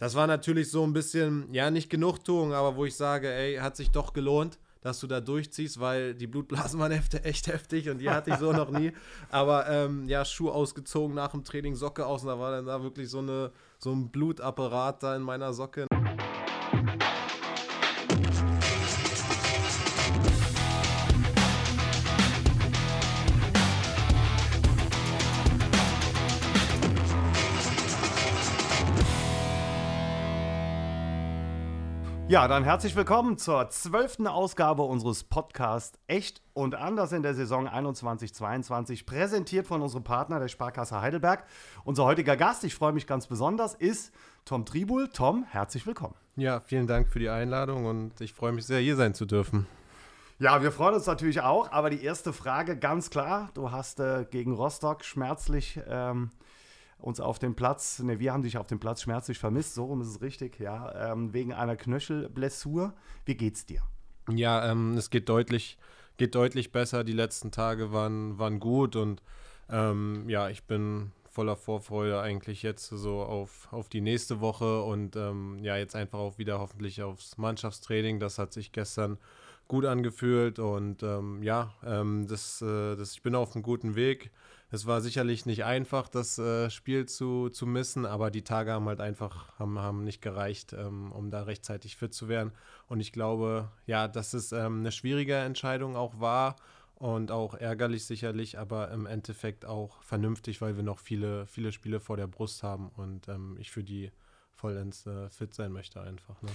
das war natürlich so ein bisschen, ja, nicht Genugtuung, aber wo ich sage, ey, hat sich doch gelohnt dass du da durchziehst, weil die Blutblasen waren echt heftig und die hatte ich so noch nie. Aber ähm, ja, Schuh ausgezogen nach dem Training, Socke aus und da war dann da wirklich so, eine, so ein Blutapparat da in meiner Socke. Ja, dann herzlich willkommen zur zwölften Ausgabe unseres Podcasts Echt und Anders in der Saison 21-22, präsentiert von unserem Partner der Sparkasse Heidelberg. Unser heutiger Gast, ich freue mich ganz besonders, ist Tom Tribul. Tom, herzlich willkommen. Ja, vielen Dank für die Einladung und ich freue mich sehr, hier sein zu dürfen. Ja, wir freuen uns natürlich auch, aber die erste Frage ganz klar, du hast äh, gegen Rostock schmerzlich ähm, uns auf dem Platz, ne, wir haben dich auf dem Platz schmerzlich vermisst, so rum ist es richtig, ja, ähm, wegen einer Knöchelblessur. Wie geht's dir? Ja, ähm, es geht deutlich, geht deutlich besser. Die letzten Tage waren, waren gut und ähm, ja, ich bin voller Vorfreude eigentlich jetzt so auf, auf die nächste Woche und ähm, ja, jetzt einfach auch wieder hoffentlich aufs Mannschaftstraining. Das hat sich gestern gut angefühlt und ähm, ja, ähm, das, äh, das, ich bin auf einem guten Weg. Es war sicherlich nicht einfach, das äh, Spiel zu, zu missen, aber die Tage haben halt einfach haben, haben nicht gereicht, ähm, um da rechtzeitig fit zu werden. Und ich glaube, ja, dass es ähm, eine schwierige Entscheidung auch war und auch ärgerlich sicherlich, aber im Endeffekt auch vernünftig, weil wir noch viele, viele Spiele vor der Brust haben und ähm, ich für die vollends äh, fit sein möchte einfach. Ne?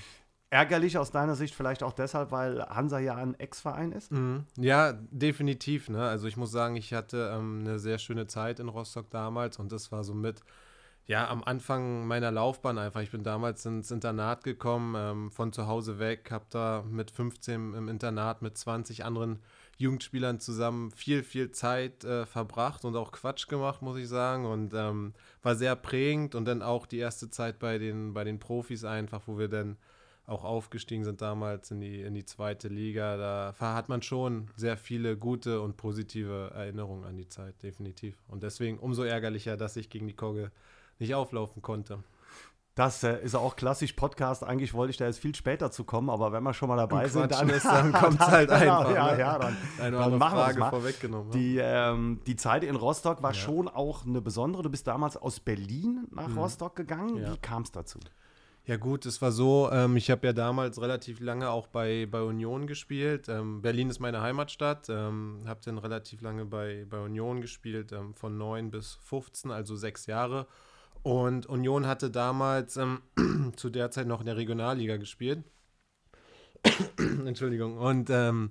Ärgerlich aus deiner Sicht vielleicht auch deshalb, weil Hansa ja ein Ex-Verein ist? Mhm. Ja, definitiv. Ne? Also ich muss sagen, ich hatte ähm, eine sehr schöne Zeit in Rostock damals und das war so mit, ja, am Anfang meiner Laufbahn einfach. Ich bin damals ins Internat gekommen, ähm, von zu Hause weg, habe da mit 15 im Internat mit 20 anderen Jugendspielern zusammen viel, viel Zeit äh, verbracht und auch Quatsch gemacht, muss ich sagen. Und ähm, war sehr prägend und dann auch die erste Zeit bei den, bei den Profis einfach, wo wir dann auch aufgestiegen sind damals in die, in die zweite Liga. Da hat man schon sehr viele gute und positive Erinnerungen an die Zeit, definitiv. Und deswegen umso ärgerlicher, dass ich gegen die Kogge nicht auflaufen konnte. Das äh, ist auch klassisch Podcast. Eigentlich wollte ich da jetzt viel später zu kommen, aber wenn wir schon mal dabei sind, dann, dann kommt es halt genau, einfach. Ja, ne? ja, dann, Eine dann machen Frage wir vorweggenommen. Die, ähm, die Zeit in Rostock war ja. schon auch eine besondere. Du bist damals aus Berlin nach mhm. Rostock gegangen. Ja. Wie kam es dazu? Ja gut, es war so, ähm, ich habe ja damals relativ lange auch bei, bei Union gespielt. Ähm, Berlin ist meine Heimatstadt, ähm, habe dann relativ lange bei, bei Union gespielt, ähm, von 9 bis 15, also sechs Jahre. Und Union hatte damals ähm, zu der Zeit noch in der Regionalliga gespielt. Entschuldigung. Und ähm,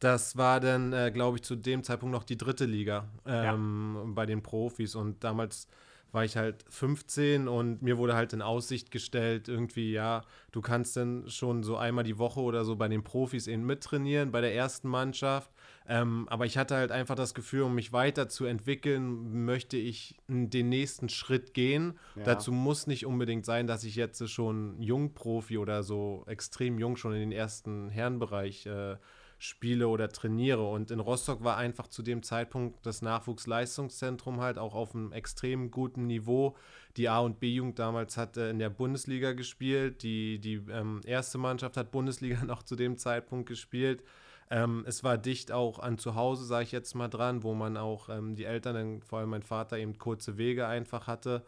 das war dann, äh, glaube ich, zu dem Zeitpunkt noch die dritte Liga ja. bei den Profis. Und damals war ich halt 15 und mir wurde halt in Aussicht gestellt, irgendwie, ja, du kannst dann schon so einmal die Woche oder so bei den Profis eben mittrainieren, bei der ersten Mannschaft. Ähm, aber ich hatte halt einfach das Gefühl, um mich weiterzuentwickeln, möchte ich den nächsten Schritt gehen. Ja. Dazu muss nicht unbedingt sein, dass ich jetzt schon Jungprofi oder so extrem jung schon in den ersten Herrenbereich äh, spiele oder trainiere. Und in Rostock war einfach zu dem Zeitpunkt das Nachwuchsleistungszentrum halt auch auf einem extrem guten Niveau. Die A- und B-Jugend damals hat äh, in der Bundesliga gespielt. Die, die ähm, erste Mannschaft hat Bundesliga noch zu dem Zeitpunkt gespielt. Ähm, es war dicht auch an zu Hause, sage ich jetzt mal dran, wo man auch ähm, die Eltern, vor allem mein Vater, eben kurze Wege einfach hatte.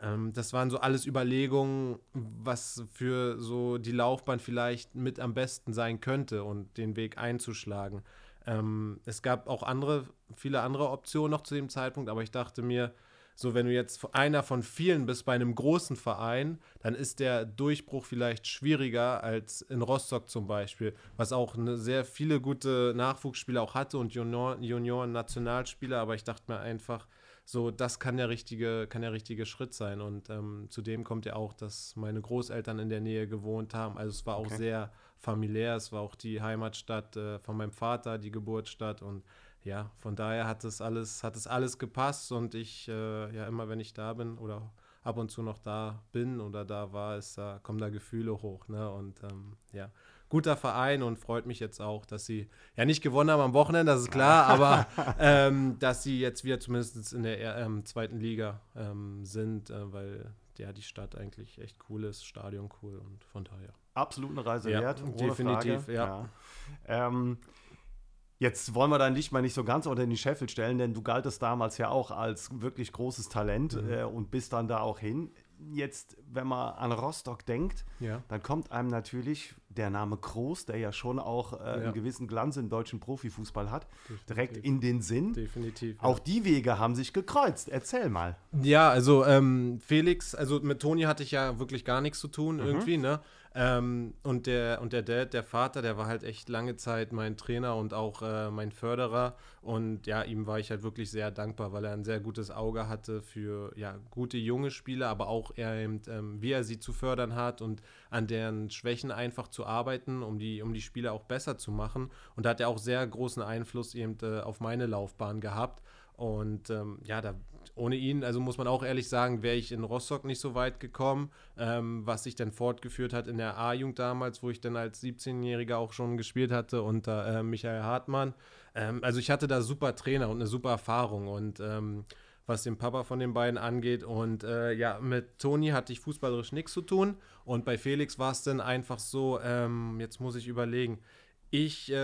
Ähm, das waren so alles Überlegungen, was für so die Laufbahn vielleicht mit am besten sein könnte und den Weg einzuschlagen. Ähm, es gab auch andere, viele andere Optionen noch zu dem Zeitpunkt, aber ich dachte mir, so wenn du jetzt einer von vielen bist bei einem großen Verein, dann ist der Durchbruch vielleicht schwieriger als in Rostock zum Beispiel, was auch eine sehr viele gute Nachwuchsspieler auch hatte und Junioren-Nationalspieler, Junior aber ich dachte mir einfach, so, das kann der richtige, kann der richtige Schritt sein. Und ähm, zudem kommt ja auch, dass meine Großeltern in der Nähe gewohnt haben. Also es war auch okay. sehr familiär. Es war auch die Heimatstadt äh, von meinem Vater, die Geburtsstadt. Und ja, von daher hat es alles, hat es alles gepasst. Und ich, äh, ja, immer wenn ich da bin oder ab und zu noch da bin oder da war, ist, da kommen da Gefühle hoch. Ne? Und ähm, ja, guter Verein und freut mich jetzt auch, dass sie ja nicht gewonnen haben am Wochenende, das ist klar, aber ähm, dass sie jetzt wieder zumindest in der ähm, zweiten Liga ähm, sind, äh, weil ja, die Stadt eigentlich echt cool ist, Stadion cool und von daher. Absolut eine Reise Ja, wert. definitiv, Frage. ja. Ähm, Jetzt wollen wir dein Licht mal nicht so ganz unter den Scheffel stellen, denn du galtest damals ja auch als wirklich großes Talent Mhm. äh, und bist dann da auch hin. Jetzt, wenn man an Rostock denkt, Ja. dann kommt einem natürlich der Name Kroos, der ja schon auch äh, Ja. einen gewissen Glanz im deutschen Profifußball hat, Definitiv. direkt in den Sinn. Definitiv. ja. Auch die Wege haben sich gekreuzt. Erzähl mal. Ja, also ähm, Felix, also mit Toni hatte ich ja wirklich gar nichts zu Mhm. tun irgendwie, ne? Ähm, und der und der Dad, der Vater, der war halt echt lange Zeit mein Trainer und auch äh, mein Förderer. Und ja, ihm war ich halt wirklich sehr dankbar, weil er ein sehr gutes Auge hatte für ja, gute junge Spieler, aber auch er eben, ähm, wie er sie zu fördern hat und an deren Schwächen einfach zu arbeiten, um die, um die Spieler auch besser zu machen. Und da hat er auch sehr großen Einfluss eben äh, auf meine Laufbahn gehabt. Und ähm, ja, da, ohne ihn, also muss man auch ehrlich sagen, wäre ich in Rostock nicht so weit gekommen, ähm, was sich dann fortgeführt hat in der A-Jugend damals, wo ich dann als 17-Jähriger auch schon gespielt hatte unter äh, Michael Hartmann. Ähm, also ich hatte da super Trainer und eine super Erfahrung und ähm, was den Papa von den beiden angeht. Und äh, ja, mit Toni hatte ich fußballerisch nichts zu tun. Und bei Felix war es dann einfach so, ähm, jetzt muss ich überlegen, ich äh,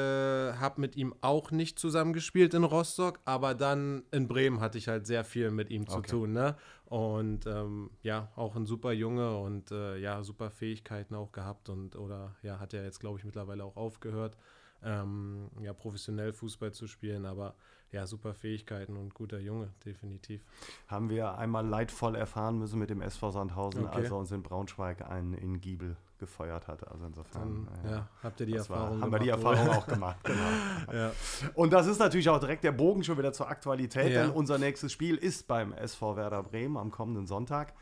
habe mit ihm auch nicht zusammengespielt in Rostock, aber dann in Bremen hatte ich halt sehr viel mit ihm zu Okay. tun. Ne? Und ähm, ja, auch ein super Junge und äh, ja, super Fähigkeiten auch gehabt und oder ja, hat er jetzt, glaube ich, mittlerweile auch aufgehört, ähm, ja, professionell Fußball zu spielen, aber ja, super Fähigkeiten und guter Junge, definitiv. Haben wir einmal leidvoll erfahren müssen mit dem SV Sandhausen, Okay. als er uns in Braunschweig einen in Giebel gefeuert hatte. Also insofern. Dann ja, habt ihr die das war, Erfahrung haben wir die Erfahrung auch gemacht. Genau. Ja. Und das ist natürlich auch direkt der Bogen schon wieder zur Aktualität, Ja. denn unser nächstes Spiel ist beim SV Werder Bremen am kommenden Sonntag.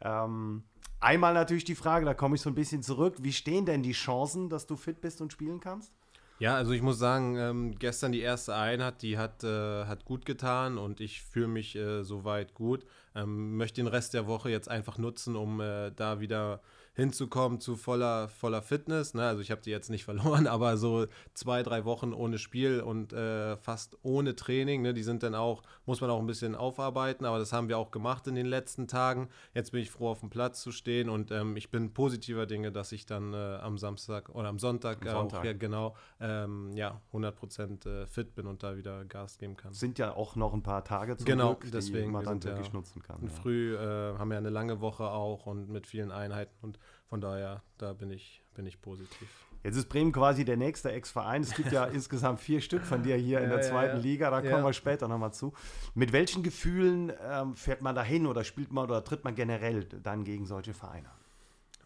Ähm, einmal natürlich die Frage, da komme ich so ein bisschen zurück. Wie stehen denn die Chancen, dass du fit bist und spielen kannst? Ja, also ich muss sagen, ähm, gestern die erste Einheit, die hat, äh, hat gut getan und ich fühle mich äh, soweit gut. Ähm, möchte den Rest der Woche jetzt einfach nutzen, um äh, da wieder hinzukommen zu voller, voller Fitness. Ne? Also ich habe die jetzt nicht verloren, aber so zwei, drei Wochen ohne Spiel und äh, fast ohne Training. Ne? Die sind dann auch, muss man auch ein bisschen aufarbeiten, aber das haben wir auch gemacht in den letzten Tagen. Jetzt bin ich froh, auf dem Platz zu stehen und ähm, ich bin positiver Dinge, dass ich dann äh, am Samstag oder am Sonntag, Am Sonntag. auch ja, genau ähm, ja, 100% äh, fit bin und da wieder Gas geben kann. Sind ja auch noch ein paar Tage zum Genau, Glück, die deswegen, man wir dann sind ja wirklich nutzen kann. Und Ja. früh äh, haben wir eine lange Woche auch und mit vielen Einheiten und von daher, da bin ich, bin ich positiv. Jetzt ist Bremen quasi der nächste Ex-Verein. Es gibt ja insgesamt vier Stück von dir hier in Ja, der ja, zweiten ja. Liga. Da Ja. kommen wir später nochmal zu. Mit welchen Gefühlen ähm, fährt man da hin oder spielt man oder tritt man generell dann gegen solche Vereine?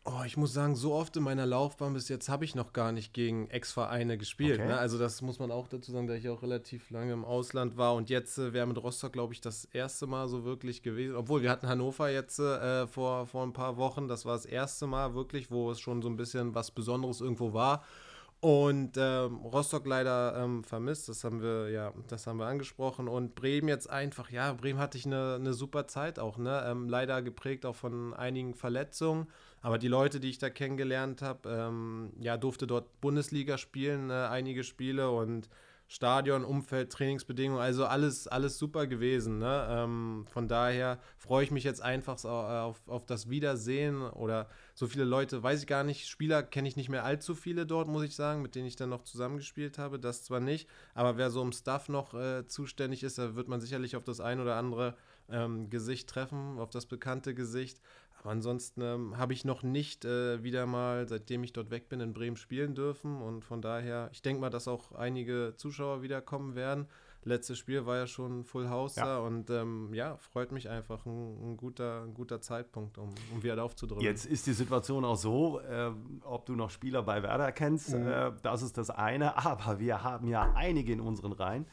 Oh, ich muss sagen, so oft in meiner Laufbahn bis jetzt habe ich noch gar nicht gegen Ex-Vereine gespielt. Okay. Ne? Also das muss man auch dazu sagen, da ich auch relativ lange im Ausland war und jetzt äh, wäre mit Rostock, glaube ich, das erste Mal so wirklich gewesen. Obwohl wir hatten Hannover jetzt äh, vor, vor ein paar Wochen, das war das erste Mal wirklich, wo es schon so ein bisschen was Besonderes irgendwo war. Und ähm, Rostock leider ähm, vermisst, das haben wir ja, das haben wir angesprochen. Und Bremen jetzt einfach, ja, Bremen hatte ich eine, eine super Zeit auch, ne? Ähm, leider geprägt auch von einigen Verletzungen. Aber die Leute, die ich da kennengelernt habe, ähm, ja, durfte dort Bundesliga spielen, äh, einige Spiele und Stadion, Umfeld, Trainingsbedingungen, also alles, alles super gewesen. Ne? Ähm, von daher freue ich mich jetzt einfach so auf, auf das Wiedersehen oder so viele Leute, weiß ich gar nicht, Spieler kenne ich nicht mehr allzu viele dort, muss ich sagen, mit denen ich dann noch zusammengespielt habe, das zwar nicht, aber wer so im Staff noch äh, zuständig ist, da wird man sicherlich auf das ein oder andere ähm, Gesicht treffen, auf das bekannte Gesicht. Aber ansonsten ähm, habe ich noch nicht äh, wieder mal, seitdem ich dort weg bin, in Bremen spielen dürfen. Und von daher, ich denke mal, dass auch einige Zuschauer wiederkommen werden. Letztes Spiel war ja schon Full House Ja. da und ähm, ja, freut mich einfach. Ein, ein, guter, ein guter Zeitpunkt, um, um wieder aufzudrücken. Jetzt ist die Situation auch so, äh, ob du noch Spieler bei Werder kennst, Mhm. äh, das ist das eine. Aber wir haben ja einige in unseren Reihen,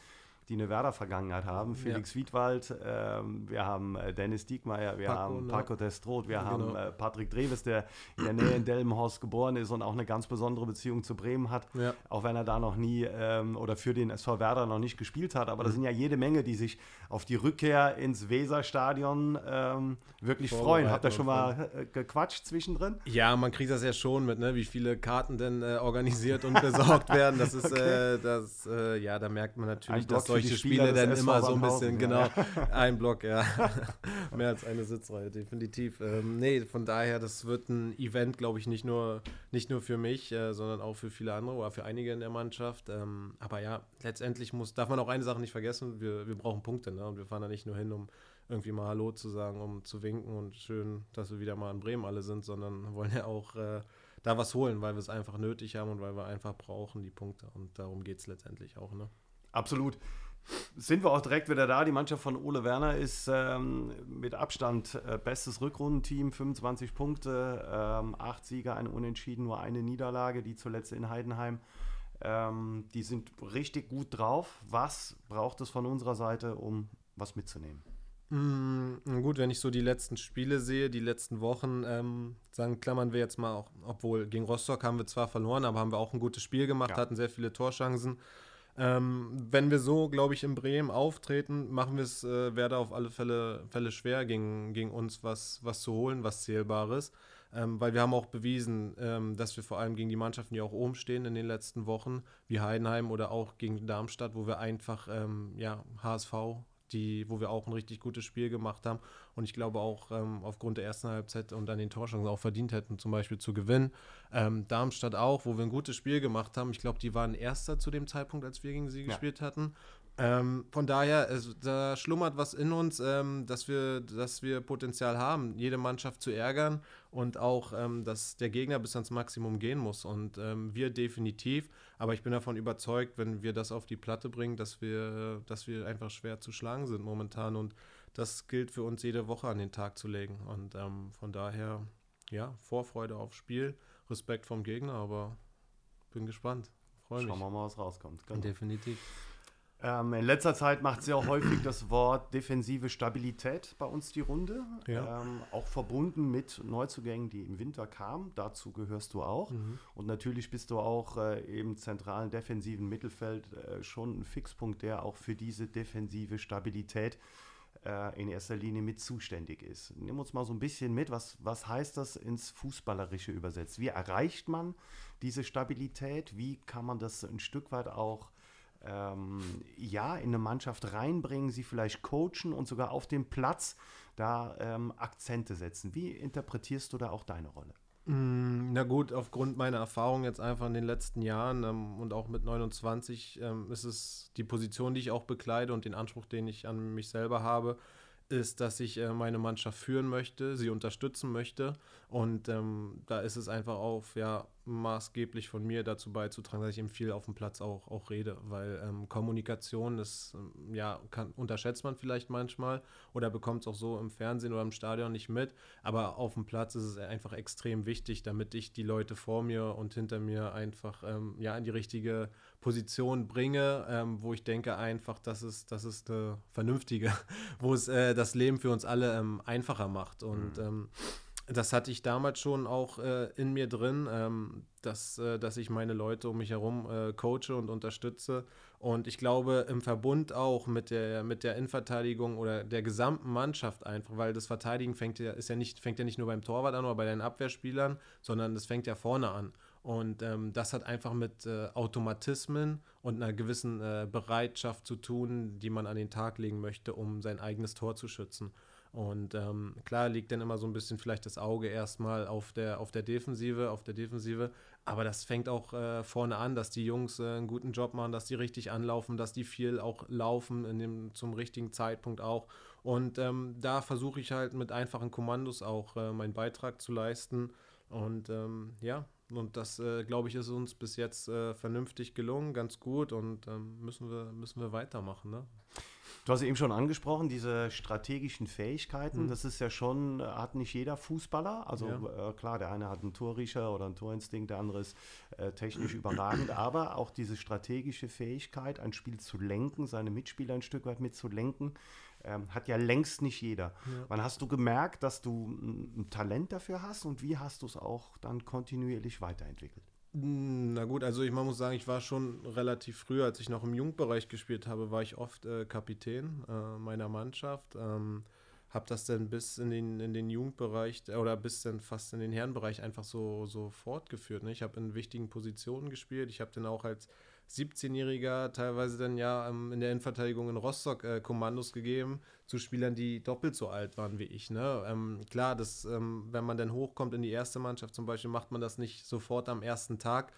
die eine Werder-Vergangenheit haben. Felix Wiedwald, ähm, wir haben äh, Dennis Diekmeyer, wir Paco, haben ne? Paco Destroth, wir Genau. haben äh, Patrick Dreves, der in der Nähe in Delmenhorst geboren ist und auch eine ganz besondere Beziehung zu Bremen hat. Ja. Auch wenn er da noch nie ähm, oder für den SV Werder noch nicht gespielt hat. Aber Mhm. das sind ja jede Menge, die sich auf die Rückkehr ins Weserstadion ähm, wirklich freuen. Habt ihr schon mal äh, gequatscht zwischendrin? Ja, man kriegt das ja schon mit, ne, wie viele Karten denn äh, organisiert und besorgt werden. Das ist, Okay. äh, das, ja, da merkt man natürlich, dass Blockchen solche Spiele dann immer so ein bisschen, genau, ein Block, ja. Mehr als eine Sitzreihe, definitiv. Ähm, nee, von daher, das wird ein Event, glaube ich, nicht nur, nicht nur für mich, äh, sondern auch für viele andere oder für einige in der Mannschaft. Ähm, aber ja, letztendlich muss, darf man auch eine Sache nicht vergessen, wir, wir brauchen Punkte, ne? Und wir fahren da nicht nur hin, um irgendwie mal Hallo zu sagen, um zu winken und schön, dass wir wieder mal in Bremen alle sind, sondern wollen ja auch äh, da was holen, weil wir es einfach nötig haben und weil wir einfach brauchen die Punkte. Und darum geht es letztendlich auch. Ne? Absolut. Sind wir auch direkt wieder da. Die Mannschaft von Ole Werner ist ähm, mit Abstand äh, bestes Rückrundenteam, 25 Punkte, ähm, acht Siege, eine Unentschieden, nur eine Niederlage, die zuletzt in Heidenheim. Ähm, die sind richtig gut drauf. Was braucht es von unserer Seite, um was mitzunehmen? Mm, gut, wenn ich so die letzten Spiele sehe, die letzten Wochen, ähm, sagen, klammern wir jetzt mal auch, obwohl gegen Rostock haben wir zwar verloren, aber haben wir auch ein gutes Spiel gemacht, ja. hatten sehr viele Torchancen. Ähm, wenn wir so, glaube ich, in Bremen auftreten, machen wir es äh, Werder auf alle Fälle, Fälle schwer, gegen, gegen uns was, was zu holen, was Zählbares. Ähm, weil wir haben auch bewiesen, ähm, dass wir vor allem gegen die Mannschaften, die auch oben stehen in den letzten Wochen, wie Heidenheim oder auch gegen Darmstadt, wo wir einfach ähm, ja, HSV die, wo wir auch ein richtig gutes Spiel gemacht haben. Und ich glaube auch ähm, aufgrund der ersten Halbzeit und dann den Torchancen auch verdient hätten, zum Beispiel zu gewinnen. Ähm, Darmstadt auch, wo wir ein gutes Spiel gemacht haben. Ich glaube, die waren Erster zu dem Zeitpunkt, als wir gegen sie ja. gespielt hatten. Ähm, von daher, es, da schlummert was in uns, ähm, dass, wir, dass wir Potenzial haben, jede Mannschaft zu ärgern und auch, ähm, dass der Gegner bis ans Maximum gehen muss. Und ähm, wir definitiv. Aber ich bin davon überzeugt, wenn wir das auf die Platte bringen, dass wir, dass wir einfach schwer zu schlagen sind momentan. Und das gilt für uns jede Woche an den Tag zu legen. Und ähm, von daher, ja, Vorfreude aufs Spiel, Respekt vom Gegner, aber bin gespannt. Freue mich. Schauen wir mal, was rauskommt. Genau. Definitiv. Ähm, in letzter Zeit macht sehr häufig das Wort defensive Stabilität bei uns die Runde. Ja. Ähm, auch verbunden mit Neuzugängen, die im Winter kamen. Dazu gehörst du auch. Mhm. Und natürlich bist du auch äh, im zentralen defensiven Mittelfeld äh, schon ein Fixpunkt, der auch für diese defensive Stabilität äh, in erster Linie mit zuständig ist. Nimm uns mal so ein bisschen mit, was, was heißt das ins Fußballerische übersetzt? Wie erreicht man diese Stabilität? Wie kann man das ein Stück weit auch ähm, ja, in eine Mannschaft reinbringen, sie vielleicht coachen und sogar auf dem Platz da ähm, Akzente setzen. Wie interpretierst du da auch deine Rolle? Mm, na gut, aufgrund meiner Erfahrung jetzt einfach in den letzten Jahren ähm, und auch mit 29 ähm, ist es die Position, die ich auch bekleide und den Anspruch, den ich an mich selber habe, ist, dass ich äh, meine Mannschaft führen möchte, sie unterstützen möchte. Und ähm, da ist es einfach auf, ja, maßgeblich von mir dazu beizutragen, dass ich eben viel auf dem Platz auch, auch rede, weil ähm, Kommunikation ist, ähm, ja, kann, unterschätzt man vielleicht manchmal oder bekommt es auch so im Fernsehen oder im Stadion nicht mit, aber auf dem Platz ist es einfach extrem wichtig, damit ich die Leute vor mir und hinter mir einfach ähm, ja, in die richtige Position bringe, ähm, wo ich denke einfach, dass es, das ist eine vernünftige, wo es äh, das Leben für uns alle ähm, einfacher macht und mhm ähm, das hatte ich damals schon auch äh, in mir drin, ähm, dass, äh, dass ich meine Leute um mich herum äh, coache und unterstütze. Und ich glaube, im Verbund auch mit der, mit der Innenverteidigung oder der gesamten Mannschaft einfach, weil das Verteidigen fängt ja, ist ja nicht, fängt ja nicht nur beim Torwart an oder bei den Abwehrspielern, sondern das fängt ja vorne an. Und ähm, das hat einfach mit äh, Automatismen und einer gewissen äh, Bereitschaft zu tun, die man an den Tag legen möchte, um sein eigenes Tor zu schützen. Und ähm, klar liegt dann immer so ein bisschen vielleicht das Auge erstmal auf der, auf der Defensive, auf der Defensive. Aber das fängt auch äh, vorne an, dass die Jungs äh, einen guten Job machen, dass die richtig anlaufen, dass die viel auch laufen in dem, zum richtigen Zeitpunkt auch. Und ähm, da versuche ich halt mit einfachen Kommandos auch äh, meinen Beitrag zu leisten. Und ähm, ja, und das, äh, glaube ich, ist uns bis jetzt äh, vernünftig gelungen, ganz gut und ähm, müssen, wir, müssen wir weitermachen. Ne? Du hast eben schon angesprochen, diese strategischen Fähigkeiten. Mhm. Das ist ja schon, hat nicht jeder Fußballer. Also ja. äh, klar, der eine hat einen Torriecher oder einen Torinstinkt, der andere ist äh, technisch überragend. Aber auch diese strategische Fähigkeit, ein Spiel zu lenken, seine Mitspieler ein Stück weit mitzulenken, ähm, hat ja längst nicht jeder. Ja. Wann hast du gemerkt, dass du ein, Talent dafür hast und wie hast du es auch dann kontinuierlich weiterentwickelt? Hm, na gut, also ich man muss sagen, ich war schon relativ früh, als ich noch im Jugendbereich gespielt habe, war ich oft äh, Kapitän äh, meiner Mannschaft. Ähm, habe das dann bis in den, in den Jugendbereich oder bis dann fast in den Herrenbereich einfach so, so fortgeführt. Ne? Ich habe in wichtigen Positionen gespielt. Ich habe dann auch als 17-Jähriger teilweise dann ja ähm, in der Innenverteidigung in Rostock äh, Kommandos gegeben zu Spielern, die doppelt so alt waren wie ich. Ne? Ähm, klar, das, ähm, wenn man dann hochkommt in die erste Mannschaft zum Beispiel, macht man das nicht sofort am ersten Tag.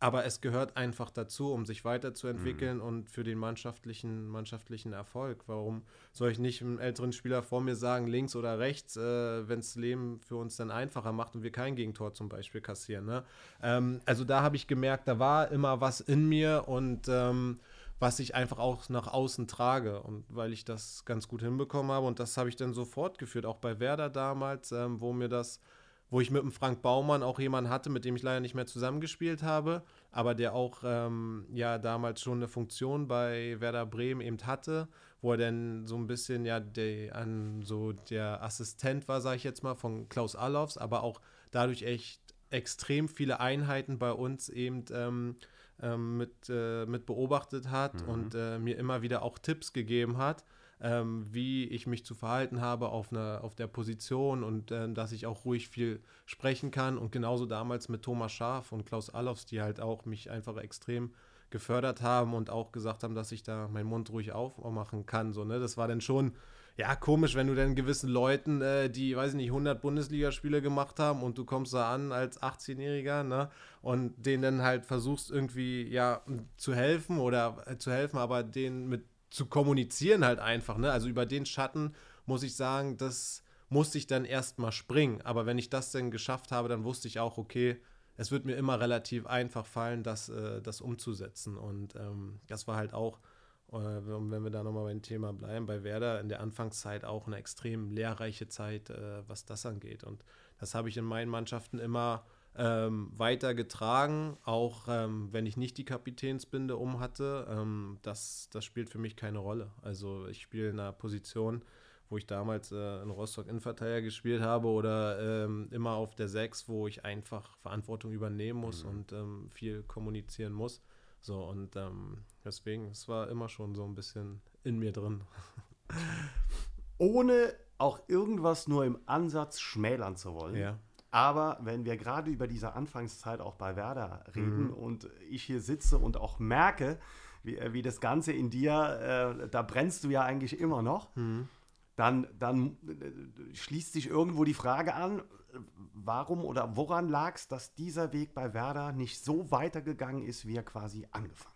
Aber es gehört einfach dazu, um sich weiterzuentwickeln mhm. und für den mannschaftlichen, mannschaftlichen Erfolg. Warum soll ich nicht einem älteren Spieler vor mir sagen, links oder rechts, äh, wenn es Leben für uns dann einfacher macht und wir kein Gegentor zum Beispiel kassieren. Ne? Ähm, also da habe ich gemerkt, da war immer was in mir und ähm, was ich einfach auch nach außen trage. Und weil ich das ganz gut hinbekommen habe und das habe ich dann so fortgeführt, auch bei Werder damals, ähm, wo mir das wo ich mit dem Frank Baumann auch jemanden hatte, mit dem ich leider nicht mehr zusammengespielt habe, aber der auch ähm, ja damals schon eine Funktion bei Werder Bremen eben hatte, wo er dann so ein bisschen ja der, an so der Assistent war, sage ich jetzt mal, von Klaus Allofs, aber auch dadurch echt extrem viele Einheiten bei uns eben ähm, ähm, mit, äh, mit beobachtet hat mhm. und äh, mir immer wieder auch Tipps gegeben hat ähm, wie ich mich zu verhalten habe auf, einer, auf der Position und äh, dass ich auch ruhig viel sprechen kann. Und genauso damals mit Thomas Schaf und Klaus Allofs, die halt auch mich einfach extrem gefördert haben und auch gesagt haben, dass ich da meinen Mund ruhig aufmachen kann. So, ne? Das war dann schon, ja, komisch, wenn du dann gewissen Leuten, äh, die, weiß ich nicht, 100 Bundesligaspiele gemacht haben und du kommst da an als 18-Jähriger, ne? Und denen dann halt versuchst irgendwie, ja, zu helfen oder äh, zu helfen, aber denen mit zu kommunizieren halt einfach. Ne? Also über den Schatten muss ich sagen, das musste ich dann erstmal springen. Aber wenn ich das dann geschafft habe, dann wusste ich auch, okay, es wird mir immer relativ einfach fallen, das, äh, das umzusetzen. Und ähm, das war halt auch, äh, wenn wir da nochmal beim Thema bleiben, bei Werder in der Anfangszeit auch eine extrem lehrreiche Zeit, äh, was das angeht. Und das habe ich in meinen Mannschaften immer ähm, weitergetragen, auch ähm, wenn ich nicht die Kapitänsbinde um hatte. Ähm, das, das spielt für mich keine Rolle. Also ich spiele in einer Position, wo ich damals äh, in Rostock Innenverteidiger gespielt habe oder ähm, immer auf der 6, wo ich einfach Verantwortung übernehmen muss mhm. und ähm, viel kommunizieren muss. So und ähm, deswegen, es war immer schon so ein bisschen in mir drin. Ohne auch irgendwas nur im Ansatz schmälern zu wollen. Ja aber wenn wir gerade über diese Anfangszeit auch bei Werder reden mhm. und ich hier sitze und auch merke, wie, äh, wie das Ganze in dir, äh, da brennst du ja eigentlich immer noch, mhm. dann, dann äh, schließt sich irgendwo die Frage an, warum oder woran lag es, dass dieser Weg bei Werder nicht so weitergegangen ist, wie er quasi angefangen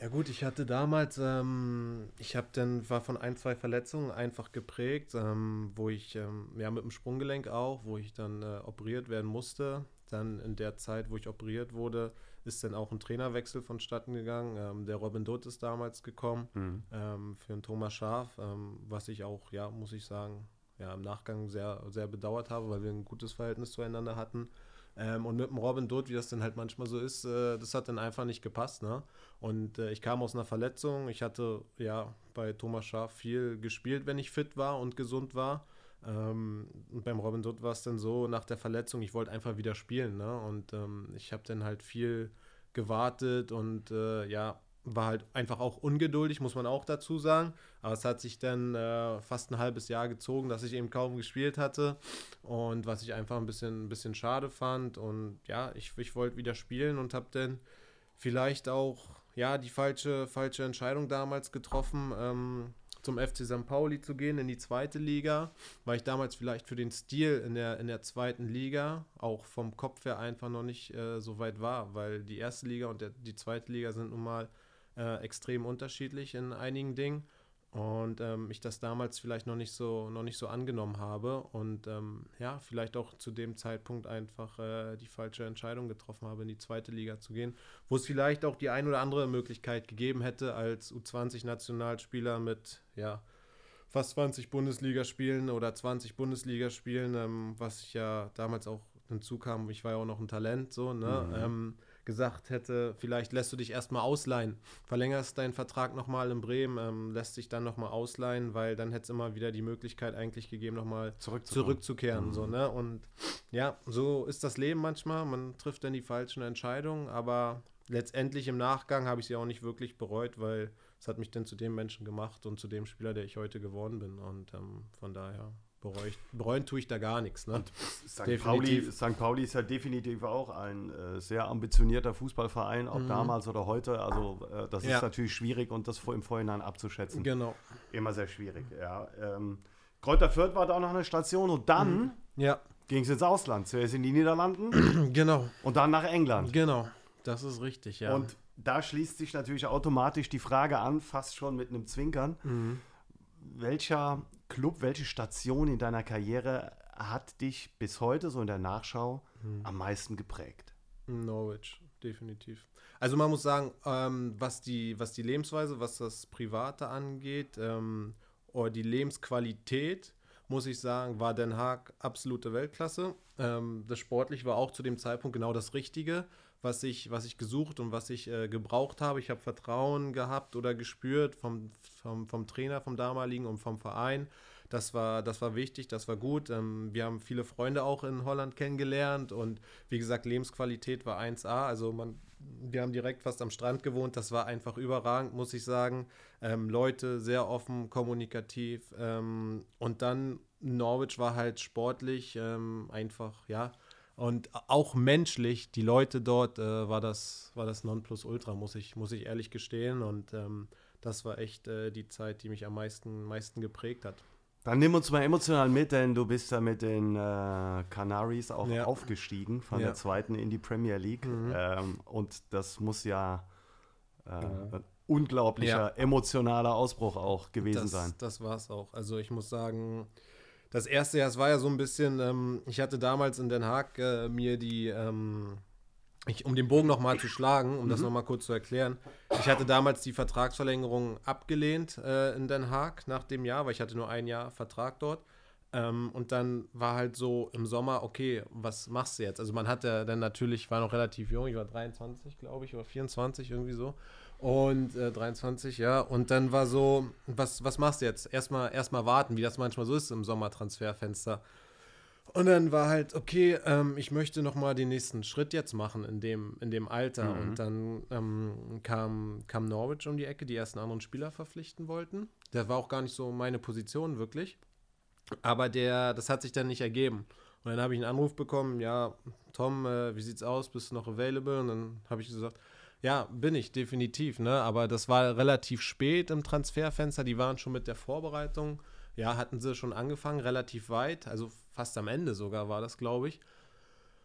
ja gut, ich hatte damals, ähm, ich habe dann, war von ein, zwei Verletzungen einfach geprägt, ähm, wo ich, ähm, ja mit dem Sprunggelenk auch, wo ich dann äh, operiert werden musste. Dann in der Zeit, wo ich operiert wurde, ist dann auch ein Trainerwechsel vonstatten gegangen. Ähm, der Robin Dutt ist damals gekommen mhm. Ähm, für den Thomas Schaf, ähm, was ich auch, ja, muss ich sagen, ja, im Nachgang sehr, sehr bedauert habe, weil wir ein gutes Verhältnis zueinander hatten. Ähm, und mit dem Robin Dutt, wie das dann halt manchmal so ist, äh, das hat dann einfach nicht gepasst. Ne? Und äh, ich kam aus einer Verletzung. Ich hatte ja bei Thomas Schaaf viel gespielt, wenn ich fit war und gesund war. Ähm, und beim Robin Dutt war es dann so, nach der Verletzung, ich wollte einfach wieder spielen. Ne? Und ähm, ich habe dann halt viel gewartet und äh, ja, war halt einfach auch ungeduldig, muss man auch dazu sagen. Aber es hat sich dann äh, fast ein halbes Jahr gezogen, dass ich eben kaum gespielt hatte. Und was ich einfach ein bisschen, ein bisschen schade fand. Und ja, ich, ich wollte wieder spielen und habe dann vielleicht auch ja, die falsche, falsche Entscheidung damals getroffen, ähm, zum FC St. Pauli zu gehen, in die zweite Liga, weil ich damals vielleicht für den Stil in der, in der zweiten Liga auch vom Kopf her einfach noch nicht äh, so weit war, weil die erste Liga und der, die zweite Liga sind nun mal äh, extrem unterschiedlich in einigen Dingen. Und ähm, ich das damals vielleicht noch nicht so noch nicht so angenommen habe und ähm, ja vielleicht auch zu dem Zeitpunkt einfach äh, die falsche Entscheidung getroffen habe in die zweite Liga zu gehen wo es vielleicht auch die ein oder andere Möglichkeit gegeben hätte als U20 Nationalspieler mit ja fast 20 Bundesligaspielen oder 20 Bundesligaspielen ähm, was ich ja damals auch hinzukam. Ich war ja auch noch ein Talent so ne? Mhm. Gesagt hätte, vielleicht lässt du dich erstmal ausleihen, verlängerst deinen Vertrag nochmal in Bremen, ähm, lässt dich dann nochmal ausleihen, weil dann hätte es immer wieder die Möglichkeit eigentlich gegeben, nochmal zurückzukehren. Mhm. So, ne? Und ja, so ist das Leben manchmal. Man trifft dann die falschen Entscheidungen, aber letztendlich im Nachgang habe ich sie auch nicht wirklich bereut, weil es hat mich dann zu dem Menschen gemacht und zu dem Spieler, der ich heute geworden bin. Und ähm, von daher bereuen, bereuen tue ich da gar nichts. Ne? St. Pauli, St. Pauli ist ja definitiv auch ein äh, sehr ambitionierter Fußballverein, ob mhm. damals oder heute. Also äh, das ja. ist natürlich schwierig und das vor, im Vorhinein abzuschätzen. Genau. Immer sehr schwierig, ja. Ähm, Kräuter Fürth war da auch noch eine Station und dann mhm. ja. ging es ins Ausland. Zuerst in die Niederlanden. genau. Und dann nach England. Genau, das ist richtig, ja. Und da schließt sich natürlich automatisch die Frage an, fast schon mit einem Zwinkern. Mhm. Welcher Club, welche Station in deiner Karriere hat dich bis heute, so in der Nachschau, mhm. am meisten geprägt? Norwich, definitiv. Also man muss sagen, ähm, was, die, was die Lebensweise, was das Private angeht, ähm, oder die Lebensqualität, muss ich sagen, war Den Haag absolute Weltklasse. Ähm, das sportlich war auch zu dem Zeitpunkt genau das Richtige was ich, was ich gesucht und was ich äh, gebraucht habe. Ich habe Vertrauen gehabt oder gespürt vom, vom, vom Trainer, vom damaligen und vom Verein. Das war, das war wichtig, das war gut. Ähm, wir haben viele Freunde auch in Holland kennengelernt und wie gesagt, Lebensqualität war 1A. Also man, wir haben direkt fast am Strand gewohnt. Das war einfach überragend, muss ich sagen. Ähm, Leute sehr offen, kommunikativ. Ähm, und dann Norwich war halt sportlich ähm, einfach, ja, und auch menschlich, die Leute dort, äh, war das, war das Nonplusultra, muss ich, muss ich ehrlich gestehen. Und ähm, das war echt äh, die Zeit, die mich am meisten, meisten geprägt hat. Dann nimm uns mal emotional mit, denn du bist ja mit den äh, Canaries auch ja. aufgestiegen von ja. der zweiten in die Premier League. Mhm. Ähm, und das muss ja äh, ein unglaublicher emotionaler Ausbruch auch gewesen das, sein. Das war es auch. Also ich muss sagen, das erste Jahr, es war ja so ein bisschen, ähm, ich hatte damals in Den Haag äh, mir die, ähm, ich, um den Bogen nochmal zu schlagen, um mhm. das nochmal kurz zu erklären, ich hatte damals die Vertragsverlängerung abgelehnt äh, in Den Haag nach dem Jahr, weil ich hatte nur ein Jahr Vertrag dort. Ähm, und dann war halt so im Sommer, okay, was machst du jetzt? Also man hatte dann natürlich, war noch relativ jung, ich war 23, glaube ich, oder 24, irgendwie so. Und äh, 23, ja. Und dann war so, was, was machst du jetzt? Erstmal erstmal warten, wie das manchmal so ist im Sommertransferfenster. Und dann war halt, okay, ähm, ich möchte noch mal den nächsten Schritt jetzt machen in dem, in dem Alter. Mhm. Und dann ähm, kam, kam Norwich um die Ecke, die ersten anderen Spieler verpflichten wollten. Das war auch gar nicht so meine Position, wirklich. Aber der, das hat sich dann nicht ergeben. Und dann habe ich einen Anruf bekommen, ja, Tom, äh, wie sieht's aus? Bist du noch available? Und dann habe ich gesagt, ja, bin ich definitiv, ne? Aber das war relativ spät im Transferfenster. Die waren schon mit der Vorbereitung. Ja, hatten sie schon angefangen, relativ weit, also fast am Ende sogar war das, glaube ich.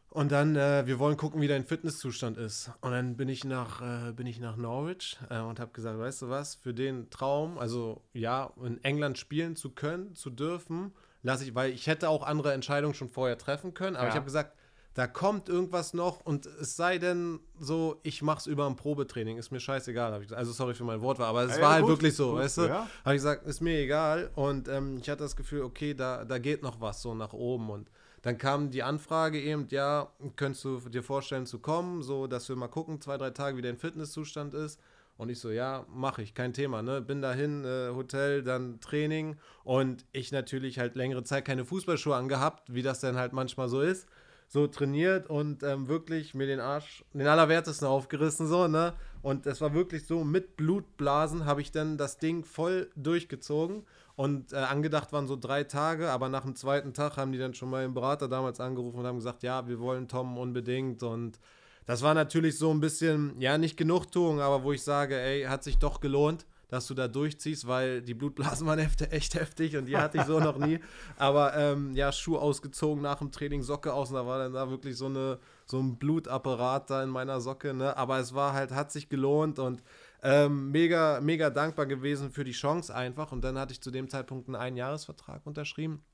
Und dann, äh, wir wollen gucken, wie dein Fitnesszustand ist. Und dann bin ich nach, äh, bin ich nach Norwich äh, und habe gesagt, weißt du was, für den Traum, also ja, in England spielen zu können, zu dürfen, lasse ich, weil ich hätte auch andere Entscheidungen schon vorher treffen können, aber ja. ich habe gesagt, da kommt irgendwas noch und es sei denn so, ich mache es über ein Probetraining, ist mir scheißegal. Also sorry für mein Wort, aber es ja, war halt gut, wirklich so, gut, weißt du? Ja. Habe ich gesagt, ist mir egal und ähm, ich hatte das Gefühl, okay, da, da geht noch was so nach oben und dann kam die Anfrage eben, ja, könntest du dir vorstellen zu kommen, so dass wir mal gucken, zwei, drei Tage, wie dein Fitnesszustand ist. Und ich so, ja, mache ich, kein Thema, ne? Bin dahin, äh, Hotel, dann Training und ich natürlich halt längere Zeit keine Fußballschuhe angehabt, wie das dann halt manchmal so ist so trainiert und ähm, wirklich mir den Arsch, den Allerwertesten aufgerissen, so, ne? Und es war wirklich so, mit Blutblasen habe ich dann das Ding voll durchgezogen. Und äh, angedacht waren so drei Tage, aber nach dem zweiten Tag haben die dann schon mal den Berater damals angerufen und haben gesagt, ja, wir wollen Tom unbedingt. Und das war natürlich so ein bisschen, ja, nicht Genugtuung, aber wo ich sage, ey, hat sich doch gelohnt dass du da durchziehst, weil die Blutblasen waren echt heftig und die hatte ich so noch nie. Aber ähm, ja, Schuh ausgezogen nach dem Training, Socke aus und da war dann da wirklich so, eine, so ein Blutapparat da in meiner Socke. Ne? Aber es war halt, hat sich gelohnt und ähm, mega, mega dankbar gewesen für die Chance einfach. Und dann hatte ich zu dem Zeitpunkt einen Einjahresvertrag unterschrieben.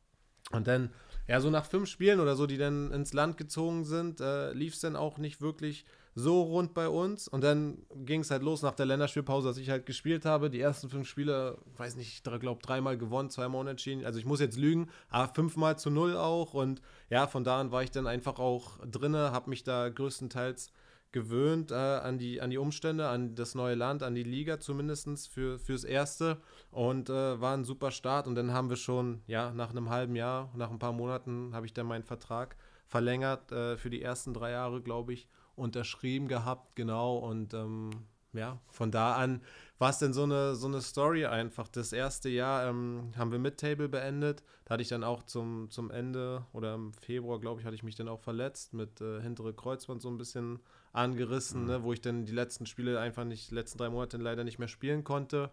Und dann, ja, so nach fünf Spielen oder so, die dann ins Land gezogen sind, äh, lief es dann auch nicht wirklich so rund bei uns. Und dann ging es halt los nach der Länderspielpause, dass ich halt gespielt habe. Die ersten fünf Spiele, weiß nicht, ich glaube dreimal gewonnen, zweimal unentschieden. Also ich muss jetzt lügen, aber fünfmal zu null auch. Und ja, von da an war ich dann einfach auch drinne, habe mich da größtenteils gewöhnt äh, an, die, an die Umstände, an das neue Land, an die Liga zumindest für, fürs Erste und äh, war ein super Start und dann haben wir schon, ja, nach einem halben Jahr, nach ein paar Monaten habe ich dann meinen Vertrag verlängert äh, für die ersten drei Jahre, glaube ich unterschrieben gehabt, genau. Und ähm, ja, von da an war es denn so eine, so eine Story einfach. Das erste Jahr ähm, haben wir mit Table beendet. Da hatte ich dann auch zum, zum Ende oder im Februar, glaube ich, hatte ich mich dann auch verletzt mit äh, hintere Kreuzband so ein bisschen angerissen, mhm. ne, wo ich dann die letzten Spiele einfach nicht, die letzten drei Monate leider nicht mehr spielen konnte.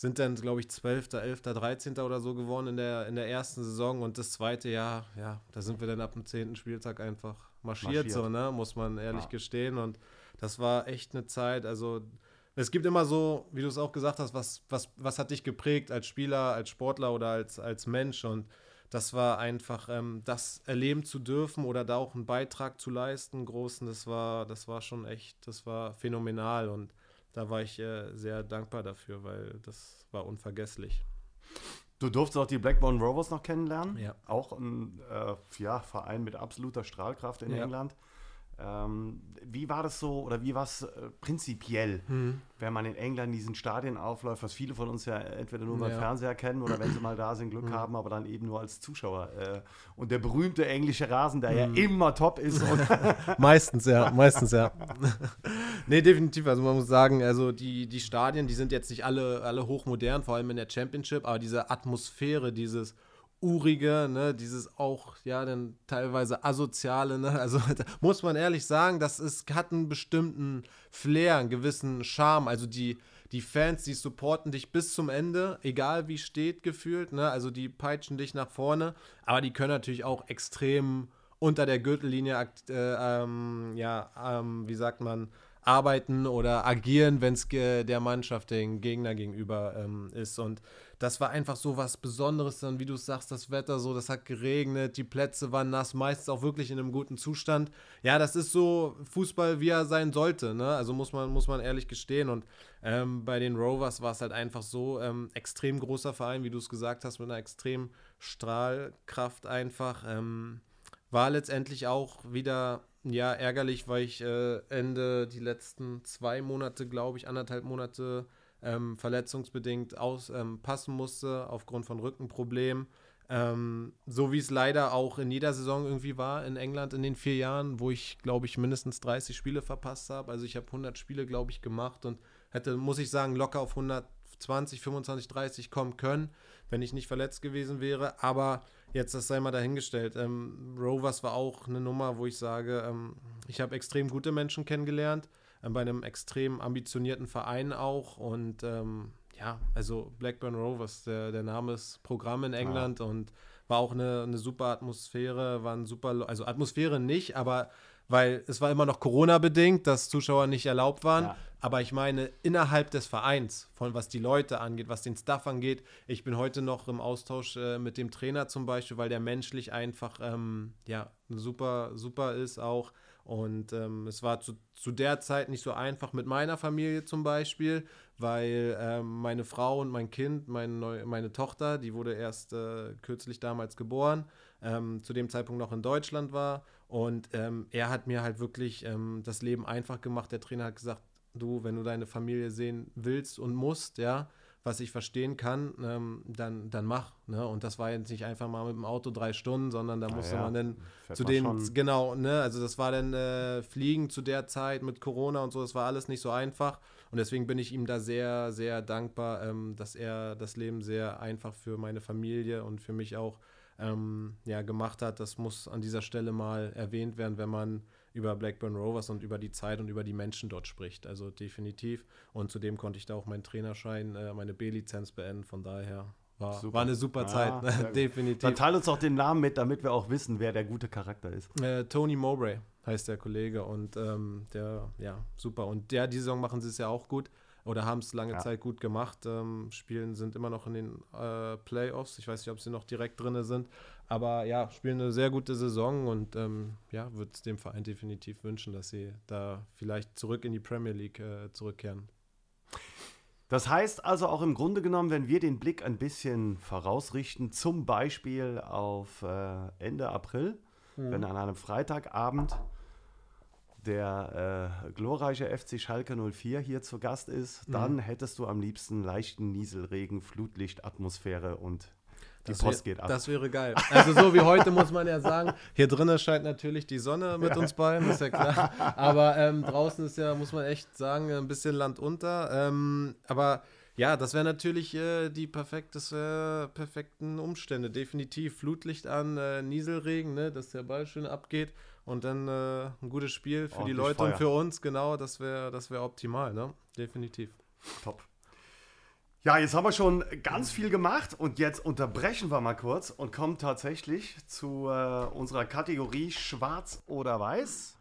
Sind dann, glaube ich, 12., 11., 13. oder so geworden in der, in der ersten Saison und das zweite Jahr, ja, da sind wir dann ab dem 10. Spieltag einfach marschiert, marschiert. so, ne, muss man ehrlich ja. gestehen. Und das war echt eine Zeit, also es gibt immer so, wie du es auch gesagt hast, was, was, was hat dich geprägt als Spieler, als Sportler oder als, als Mensch und das war einfach, ähm, das erleben zu dürfen oder da auch einen Beitrag zu leisten, großen, das war, das war schon echt, das war phänomenal und da war ich äh, sehr dankbar dafür, weil das war unvergesslich. Du durftest auch die Blackburn Rovers noch kennenlernen. Ja. Auch ein äh, ja, Verein mit absoluter Strahlkraft in ja. England. Ähm, wie war das so oder wie war es äh, prinzipiell, hm. wenn man in England diesen Stadien aufläuft, was viele von uns ja entweder nur beim ja. Fernseher kennen oder wenn sie mal da sind, Glück hm. haben, aber dann eben nur als Zuschauer. Äh, und der berühmte englische Rasen, der hm. ja immer top ist. meistens, ja, meistens, ja. nee, definitiv. Also man muss sagen, also die, die Stadien, die sind jetzt nicht alle, alle hochmodern, vor allem in der Championship, aber diese Atmosphäre, dieses urige, ne, dieses auch, ja, dann teilweise asoziale, ne, also muss man ehrlich sagen, das ist, hat einen bestimmten Flair, einen gewissen Charme, also die, die Fans, die supporten dich bis zum Ende, egal wie steht gefühlt, ne, also die peitschen dich nach vorne, aber die können natürlich auch extrem unter der Gürtellinie, äh, ähm, ja, ähm, wie sagt man, arbeiten oder agieren, wenn es der Mannschaft, den Gegner gegenüber ähm, ist. Und das war einfach so was Besonderes dann, wie du sagst, das Wetter so, das hat geregnet, die Plätze waren nass, meistens auch wirklich in einem guten Zustand. Ja, das ist so Fußball, wie er sein sollte, ne? Also muss man, muss man ehrlich gestehen. Und ähm, bei den Rovers war es halt einfach so, ähm, extrem großer Verein, wie du es gesagt hast, mit einer extremen Strahlkraft einfach. Ähm, war letztendlich auch wieder ja, ärgerlich, weil ich äh, Ende die letzten zwei Monate, glaube ich, anderthalb Monate ähm, verletzungsbedingt auspassen ähm, musste aufgrund von Rückenproblemen. Ähm, so wie es leider auch in jeder Saison irgendwie war in England in den vier Jahren, wo ich, glaube ich, mindestens 30 Spiele verpasst habe. Also ich habe 100 Spiele, glaube ich, gemacht und hätte, muss ich sagen, locker auf 120, 25, 30 kommen können, wenn ich nicht verletzt gewesen wäre. Aber Jetzt, das sei mal dahingestellt. Ähm, Rovers war auch eine Nummer, wo ich sage, ähm, ich habe extrem gute Menschen kennengelernt, äh, bei einem extrem ambitionierten Verein auch. Und ähm, ja, also Blackburn Rovers, der, der Name ist Programm in England ja. und war auch eine, eine super Atmosphäre, war ein super, also Atmosphäre nicht, aber weil es war immer noch Corona-bedingt, dass Zuschauer nicht erlaubt waren. Ja. Aber ich meine, innerhalb des Vereins, von was die Leute angeht, was den Staff angeht, ich bin heute noch im Austausch äh, mit dem Trainer zum Beispiel, weil der menschlich einfach ähm, ja, super, super ist auch. Und ähm, es war zu, zu der Zeit nicht so einfach mit meiner Familie zum Beispiel, weil ähm, meine Frau und mein Kind, meine, meine Tochter, die wurde erst äh, kürzlich damals geboren, ähm, zu dem Zeitpunkt noch in Deutschland war. Und ähm, er hat mir halt wirklich ähm, das Leben einfach gemacht. Der Trainer hat gesagt, du, wenn du deine Familie sehen willst und musst, ja, was ich verstehen kann, ähm, dann, dann mach. Ne? Und das war jetzt nicht einfach mal mit dem Auto drei Stunden, sondern da musste ja, man dann zu den, schon. genau, ne, also das war dann äh, Fliegen zu der Zeit mit Corona und so, das war alles nicht so einfach. Und deswegen bin ich ihm da sehr, sehr dankbar, ähm, dass er das Leben sehr einfach für meine Familie und für mich auch ähm, ja, gemacht hat. Das muss an dieser Stelle mal erwähnt werden, wenn man über Blackburn Rovers und über die Zeit und über die Menschen dort spricht. Also definitiv. Und zudem konnte ich da auch meinen Trainerschein, äh, meine B-Lizenz beenden. Von daher war, war eine super Zeit, ne? definitiv. Dann teile uns auch den Namen mit, damit wir auch wissen, wer der gute Charakter ist. Äh, Tony Mowbray heißt der Kollege und ähm, der, ja, super. Und der, die Saison machen sie es ja auch gut oder haben es lange ja. Zeit gut gemacht. Ähm, spielen sind immer noch in den äh, Playoffs. Ich weiß nicht, ob sie noch direkt drin sind. Aber ja, spielen eine sehr gute Saison und ähm, ja, würde es dem Verein definitiv wünschen, dass sie da vielleicht zurück in die Premier League äh, zurückkehren. Das heißt also auch im Grunde genommen, wenn wir den Blick ein bisschen vorausrichten, zum Beispiel auf äh, Ende April, mhm. wenn an einem Freitagabend der äh, glorreiche FC Schalke 04 hier zu Gast ist, mhm. dann hättest du am liebsten leichten Nieselregen, Flutlicht, Atmosphäre und Die Das Post wär- geht ab. Das wäre geil. Also so wie heute muss man ja sagen, hier drinnen scheint natürlich die Sonne mit uns beiden, ist ja klar. Aber ähm, draußen ist ja, muss man echt sagen, ein bisschen Land unter. Ähm, aber ja, das wäre natürlich äh, die perfekt, das wär perfekten Umstände. Definitiv Flutlicht an, äh, Nieselregen, ne, dass der Ball schön abgeht und dann äh, ein gutes Spiel für die Leute Feuer. und für uns, genau, das wäre das wär optimal, ne? Definitiv. Top. Ja, jetzt haben wir schon ganz viel gemacht und jetzt unterbrechen wir mal kurz und kommen tatsächlich zu äh, unserer Kategorie Schwarz oder Weiß.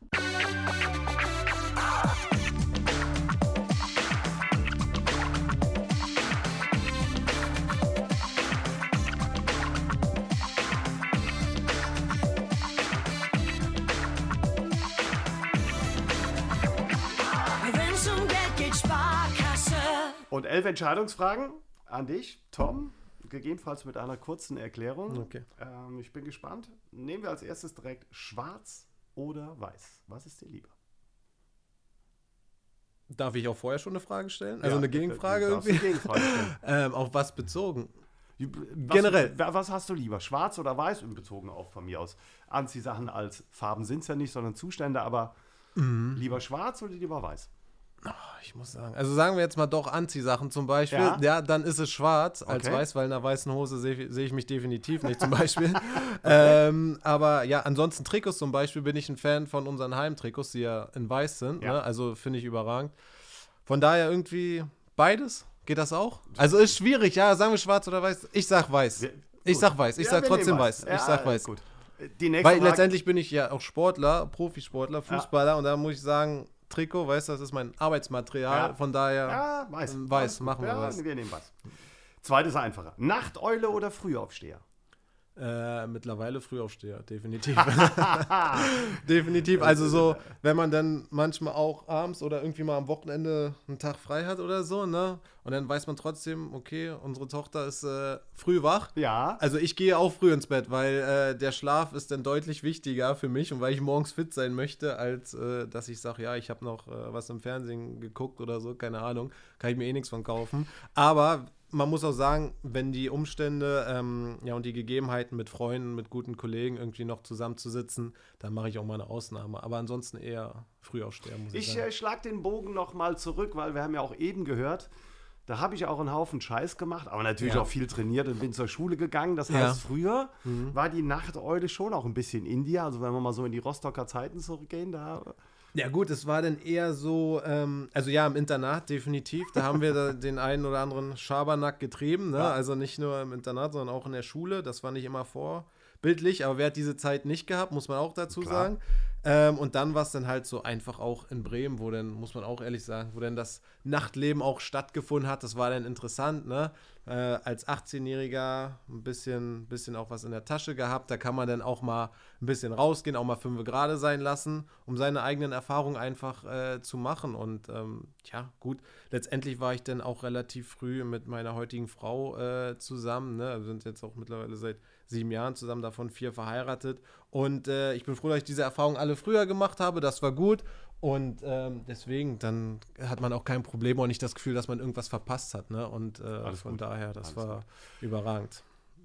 Und elf Entscheidungsfragen an dich, Tom, gegebenenfalls mit einer kurzen Erklärung. Okay. Ähm, ich bin gespannt. Nehmen wir als erstes direkt Schwarz oder Weiß. Was ist dir lieber? Darf ich auch vorher schon eine Frage stellen? Also Ja, eine Gegenfrage irgendwie? eine Gegenfrage. Ähm, auf was bezogen? Was, Generell. wa- Was hast du lieber? Schwarz oder weiß? Bezogen auch von mir aus. Anziehsachen als Farben sind es ja nicht, sondern Zustände, aber Mhm. lieber schwarz oder lieber weiß? Ich muss sagen, also sagen wir jetzt mal doch Anziehsachen zum Beispiel. Ja. Ja, dann ist es schwarz als Okay. weiß, weil in einer weißen Hose sehe seh ich mich definitiv nicht zum Beispiel. ähm, aber ja, ansonsten Trikots zum Beispiel bin ich ein Fan von unseren Heimtrikots, die ja in weiß sind. Ja. Ne? Also finde ich überragend. Von daher irgendwie beides. Geht das auch? Also ist schwierig, ja, sagen wir schwarz oder weiß. Ich sag weiß. Wir- ich sag weiß. Ich Ja, sag trotzdem weiß. Ja, Ich sag weiß. Gut. Weil Frage. letztendlich bin ich ja auch Sportler, Profisportler, Fußballer und da muss ich sagen, Trikot, weißt du, das ist mein Arbeitsmaterial. Ja. Von daher, Ja, weiß. Ähm, weiß, machen wir ja, weiß. Wir nehmen weiß. Zweites einfacher. Nachteule oder Frühaufsteher? Äh, mittlerweile Frühaufsteher, definitiv. definitiv. Also so, wenn man dann manchmal auch abends oder irgendwie mal am Wochenende einen Tag frei hat oder so, ne? Und dann weiß man trotzdem, okay, unsere Tochter ist äh, früh wach. Ja. Also ich gehe auch früh ins Bett, weil äh, der Schlaf ist dann deutlich wichtiger für mich und weil ich morgens fit sein möchte, als äh, dass ich sage, ja, ich habe noch äh, was im Fernsehen geguckt oder so, keine Ahnung, kann ich mir eh nichts von kaufen. Aber man muss auch sagen, wenn die Umstände ähm, ja, und die Gegebenheiten mit Freunden, mit guten Kollegen irgendwie noch zusammenzusitzen, dann mache ich auch mal eine Ausnahme. Aber ansonsten eher Frühaufsteher, muss ich, Ich äh, schlag den Bogen noch mal zurück, weil wir haben ja auch eben gehört, da habe ich auch einen Haufen Scheiß gemacht, aber natürlich Ja. auch viel trainiert und bin zur Schule gegangen. Das Ja. Mhm. heißt, früher war die Nachteule schon auch ein bisschen India. Also wenn wir mal so in die Rostocker Zeiten zurückgehen, da Ja gut, es war dann eher so, ähm, also ja, im Internat definitiv. Da haben wir den einen oder anderen Schabernack getrieben. Ne? Ja. Also nicht nur im Internat, sondern auch in der Schule. Das war nicht immer vorbildlich, aber wer hat diese Zeit nicht gehabt, muss man auch dazu Klar. sagen. Ähm, und dann war es dann halt so einfach auch in Bremen, wo dann, muss man auch ehrlich sagen, wo dann das Nachtleben auch stattgefunden hat. Das war dann interessant, ne? Äh, als 18-Jähriger ein bisschen, bisschen auch was in der Tasche gehabt. Da kann man dann auch mal ein bisschen rausgehen, auch mal fünf gerade sein lassen, um seine eigenen Erfahrungen einfach äh, zu machen. Und ähm, ja, gut, letztendlich war ich dann auch relativ früh mit meiner heutigen Frau äh, zusammen. Ne? Wir sind jetzt auch mittlerweile seit sieben Jahren zusammen, davon vier verheiratet. Und äh, ich bin froh, dass ich diese Erfahrungen alle früher gemacht habe. Das war gut. Und ähm, deswegen, dann hat man auch kein Problem und nicht das Gefühl, dass man irgendwas verpasst hat. Ne? Und äh, Alles von gut. daher, das Alles war überragend.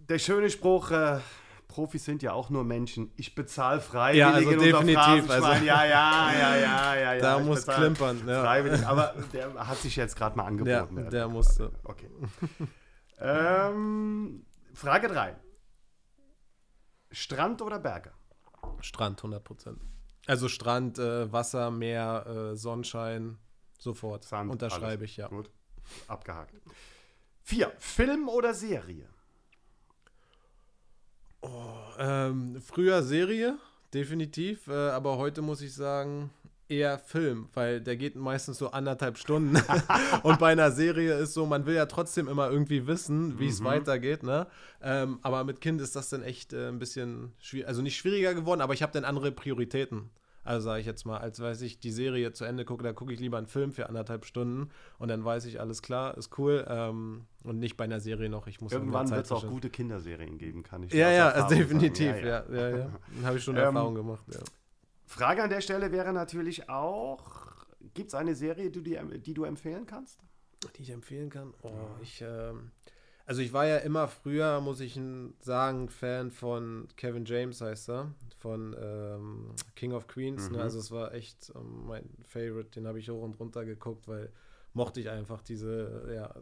der schöne Spruch, äh, Profis sind ja auch nur Menschen. Ich bezahle freiwillig Ja, also in definitiv, also- ja, ja, ja, ja, ja, ja. Da ich muss klimpern, ja. Freiwillig, aber der hat sich jetzt gerade mal Ja, angeboten. der musste. Okay. ähm, Frage 3. Strand oder Berge? Strand, 100 Prozent. Also Strand, äh, Wasser, Meer, äh, Sonnenschein, sofort. Sand, Unterschreibe alles. ich, ja. Gut, abgehakt. 4. Film oder Serie? Ähm, früher Serie, definitiv, äh, aber heute muss ich sagen, eher Film, weil der geht meistens so anderthalb Stunden. und bei einer Serie ist so, man will ja trotzdem immer irgendwie wissen, wie es weitergeht, ne? Ähm, aber mit Kind ist das dann echt äh, ein bisschen schwierig, also nicht schwieriger geworden, aber ich habe dann andere Prioritäten. Also sage ich jetzt mal, als weiß ich die Serie zu Ende gucke, da gucke ich lieber einen Film für anderthalb Stunden und dann weiß ich, alles klar, ist cool. Ähm, und nicht bei einer Serie noch, ich muss Irgendwann wird es auch gute Kinderserien geben, kann ich Ja, ja, definitiv, sagen. ja, ja, ja. Dann habe ich schon Ähm, Erfahrung gemacht, ja. Frage an der Stelle wäre natürlich auch: Gibt es eine Serie, die, du- die du empfehlen kannst? Die ich empfehlen kann? Oh, ich, ähm, Also ich war ja immer früher, muss ich sagen, Fan von Kevin James heißt er, von ähm, King of Queens. Mhm. Ne? Also es war echt ähm, mein Favorite, den habe ich hoch und runter geguckt, weil mochte ich einfach diese, ja,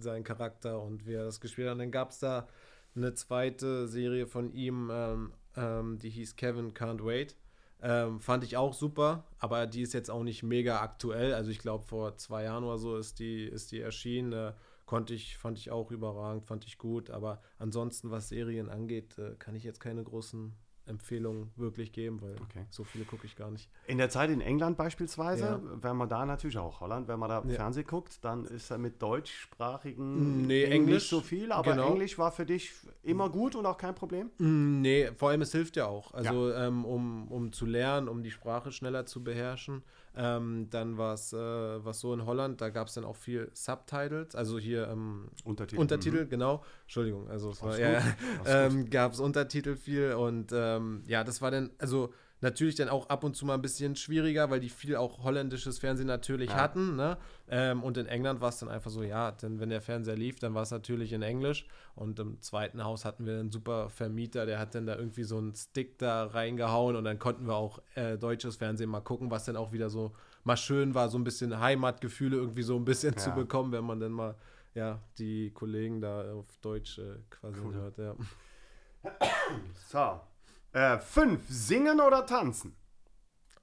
seinen Charakter und wie er das gespielt hat. Und dann gab es da eine zweite Serie von ihm, ähm, ähm, die hieß Kevin Can't Wait. Ähm, fand ich auch super, aber die ist jetzt auch nicht mega aktuell. Also ich glaube, vor zwei Jahren oder so ist die, ist die erschienen. Äh, konnte ich, fand ich auch überragend, fand ich gut. Aber ansonsten, was Serien angeht, äh, kann ich jetzt keine großen Empfehlungen wirklich geben, weil Okay. so viele gucke ich gar nicht. In der Zeit in England beispielsweise, Ja. wenn man da natürlich auch Holland, wenn man da Ja. Fernsehen guckt, dann ist er mit deutschsprachigen Nee, Dingen Englisch, nicht so viel, aber genau. Englisch war für dich immer gut und auch kein Problem. Mm, Nee, vor allem es hilft ja auch. Also ähm, um, um zu lernen, um die Sprache schneller zu beherrschen. Ähm, dann war es äh, was so in Holland, da gab es dann auch viel Subtitles, also hier ähm, Untertitel. Untertitel, genau. Entschuldigung, also es war ja, ähm, gab es Untertitel viel und ähm, ja, das war dann, also natürlich dann auch ab und zu mal ein bisschen schwieriger, weil die viel auch holländisches Fernsehen natürlich Ja. hatten, ne? Ähm, und in England war es dann einfach so, ja, denn wenn der Fernseher lief, dann war es natürlich in Englisch und im zweiten Haus hatten wir einen super Vermieter, der hat dann da irgendwie so einen Stick da reingehauen und dann konnten wir auch äh, deutsches Fernsehen mal gucken, was dann auch wieder so mal schön war, so ein bisschen Heimatgefühle irgendwie so ein bisschen zu Ja. bekommen, wenn man dann mal ja, die Kollegen da auf Deutsch äh, quasi Cool. hört, ja. So. Äh, fünf, singen oder tanzen?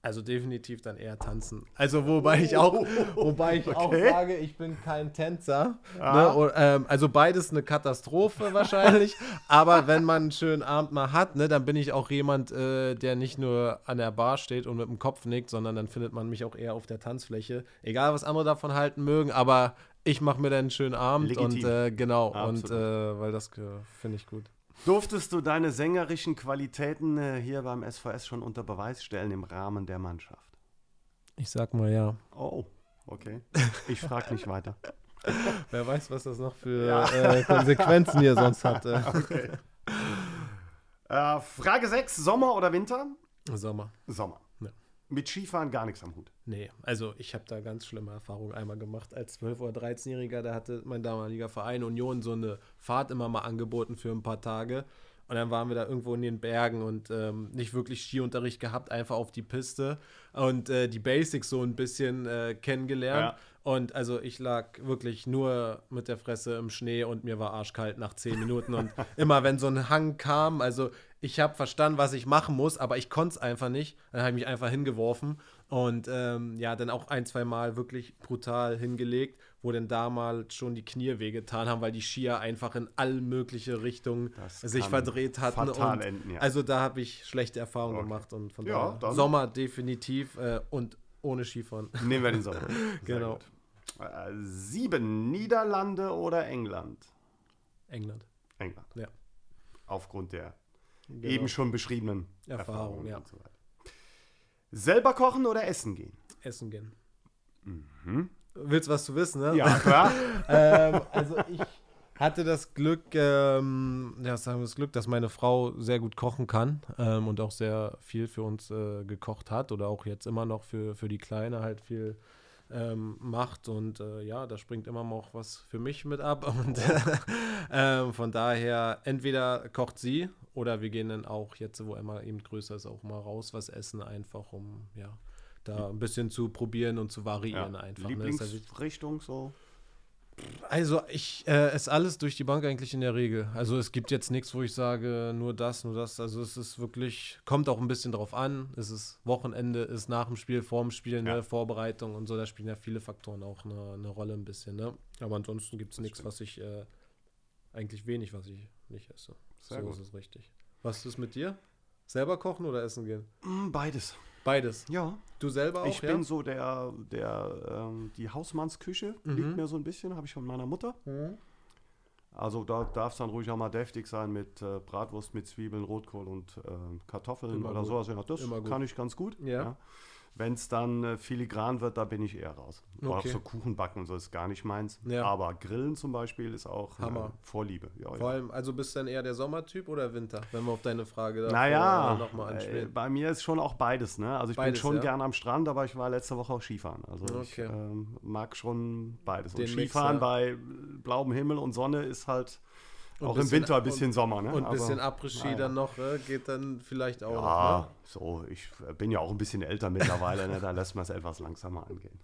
Also definitiv dann eher tanzen. Also wobei ich auch, wobei ich auch Okay. sage, ich bin kein Tänzer. Ah. Ne? Und, ähm, also beides eine Katastrophe wahrscheinlich. aber wenn man einen schönen Abend mal hat, ne, dann bin ich auch jemand, äh, der nicht nur an der Bar steht und mit dem Kopf nickt, sondern dann findet man mich auch eher auf der Tanzfläche. Egal, was andere davon halten mögen, aber ich mache mir dann einen schönen Abend Legitim. und äh, genau, Absolut. und äh, weil das finde ich gut. Durftest du deine sängerischen Qualitäten äh, hier beim SVS schon unter Beweis stellen im Rahmen der Mannschaft? Ich sag mal ja. Oh, okay. Ich frage nicht weiter. Wer weiß, was das noch für Ja. äh, Konsequenzen hier sonst hatte. Äh, Frage 6, Sommer oder Winter? Sommer. Sommer. Mit Skifahren gar nichts am Hut. Nee, also ich habe da ganz schlimme Erfahrungen einmal gemacht. Als 12- oder 13-Jähriger, da hatte mein damaliger Verein Union so eine Fahrt immer mal angeboten für ein paar Tage. Und dann waren wir da irgendwo in den Bergen und ähm, nicht wirklich Skiunterricht gehabt, einfach auf die Piste und äh, die Basics so ein bisschen äh, kennengelernt. Ja. Und also ich lag wirklich nur mit der Fresse im Schnee und mir war arschkalt nach zehn Minuten. Und immer wenn so ein Hang kam, also ich habe verstanden, was ich machen muss, aber ich konnte es einfach nicht. Dann habe ich mich einfach hingeworfen und ähm, ja, dann auch ein, zwei Mal wirklich brutal hingelegt, wo dann damals schon die Knie wehgetan haben, weil die Skier einfach in alle mögliche Richtungen sich verdreht hatten. und enden, ja. Also da habe ich schlechte Erfahrungen Okay. gemacht und von Ja, daher Sommer definitiv äh, und ohne Skifahren. Nehmen wir den Sommer. Genau. gut. Sieben, Niederlande oder England? England. England. Ja. Aufgrund der Genau. eben schon beschriebenen Erfahrung, Erfahrungen ja. und so weiter. Selber kochen oder essen gehen? Essen gehen. Mhm. Willst was zu wissen, ne? Ja, klar. ähm, also ich hatte das Glück, ähm, ja, sagen wir das Glück, dass meine Frau sehr gut kochen kann ähm, und auch sehr viel für uns äh, gekocht hat oder auch jetzt immer noch für, für die Kleine halt viel ähm, macht und äh, ja, da springt immer noch was für mich mit ab und ähm, von daher entweder kocht sie oder wir gehen dann auch jetzt, wo Emma eben größer ist, auch mal raus was essen, einfach um ja da ein bisschen zu probieren und zu variieren einfach. ne? Ja. Lieblingsrichtung so? Also ich äh, esse alles durch die Bank eigentlich in der Regel. Also es gibt jetzt nichts, wo ich sage, nur das, nur das. Also es ist wirklich, kommt auch ein bisschen drauf an. Es ist Wochenende, ist nach dem Spiel, vor dem Spiel, eine Ja. Vorbereitung und so. Da spielen ja viele Faktoren auch eine, eine Rolle ein bisschen. Ne? Aber ansonsten gibt es nichts, was ich, äh, eigentlich wenig, was ich nicht esse. Sehr so gut. ist es richtig. Was ist mit dir? Selber kochen oder essen gehen? Mm, Beides. Beides. Ja. Du selber auch, ich ja? bin so der, der ähm, die Hausmannsküche liegt Mhm. mir so ein bisschen, habe ich von meiner Mutter. Also da darf es dann ruhig auch mal deftig sein mit äh, Bratwurst mit Zwiebeln, Rotkohl und ähm, Kartoffeln Immer oder gut. sowas. Ja, das kann ich ganz gut. Ja. Wenn es dann äh, filigran wird, da bin ich eher raus. Auch Okay. so Kuchen backen und so ist gar nicht meins. Ja. Aber Grillen zum Beispiel ist auch Hammer. Äh, Vorliebe. Ja, Vor allem, also bist du dann eher der Sommertyp oder Winter, wenn wir auf deine Frage da Naja, nochmal äh, anspielen. bei mir ist schon auch beides. Ne? Also ich Beides, bin schon ja. gern am Strand, aber ich war letzte Woche auch Skifahren. Also ich Okay. ähm, mag schon beides. Und Den Mix, Skifahren ja. bei blauem Himmel und Sonne ist halt Und auch im Winter ein bisschen Sommer. Ne? Und ein bisschen naja. dann noch, äh, geht dann vielleicht auch Ja, noch. Ne? so, ich bin ja auch ein bisschen älter mittlerweile, ne? da lässt man es etwas langsamer angehen.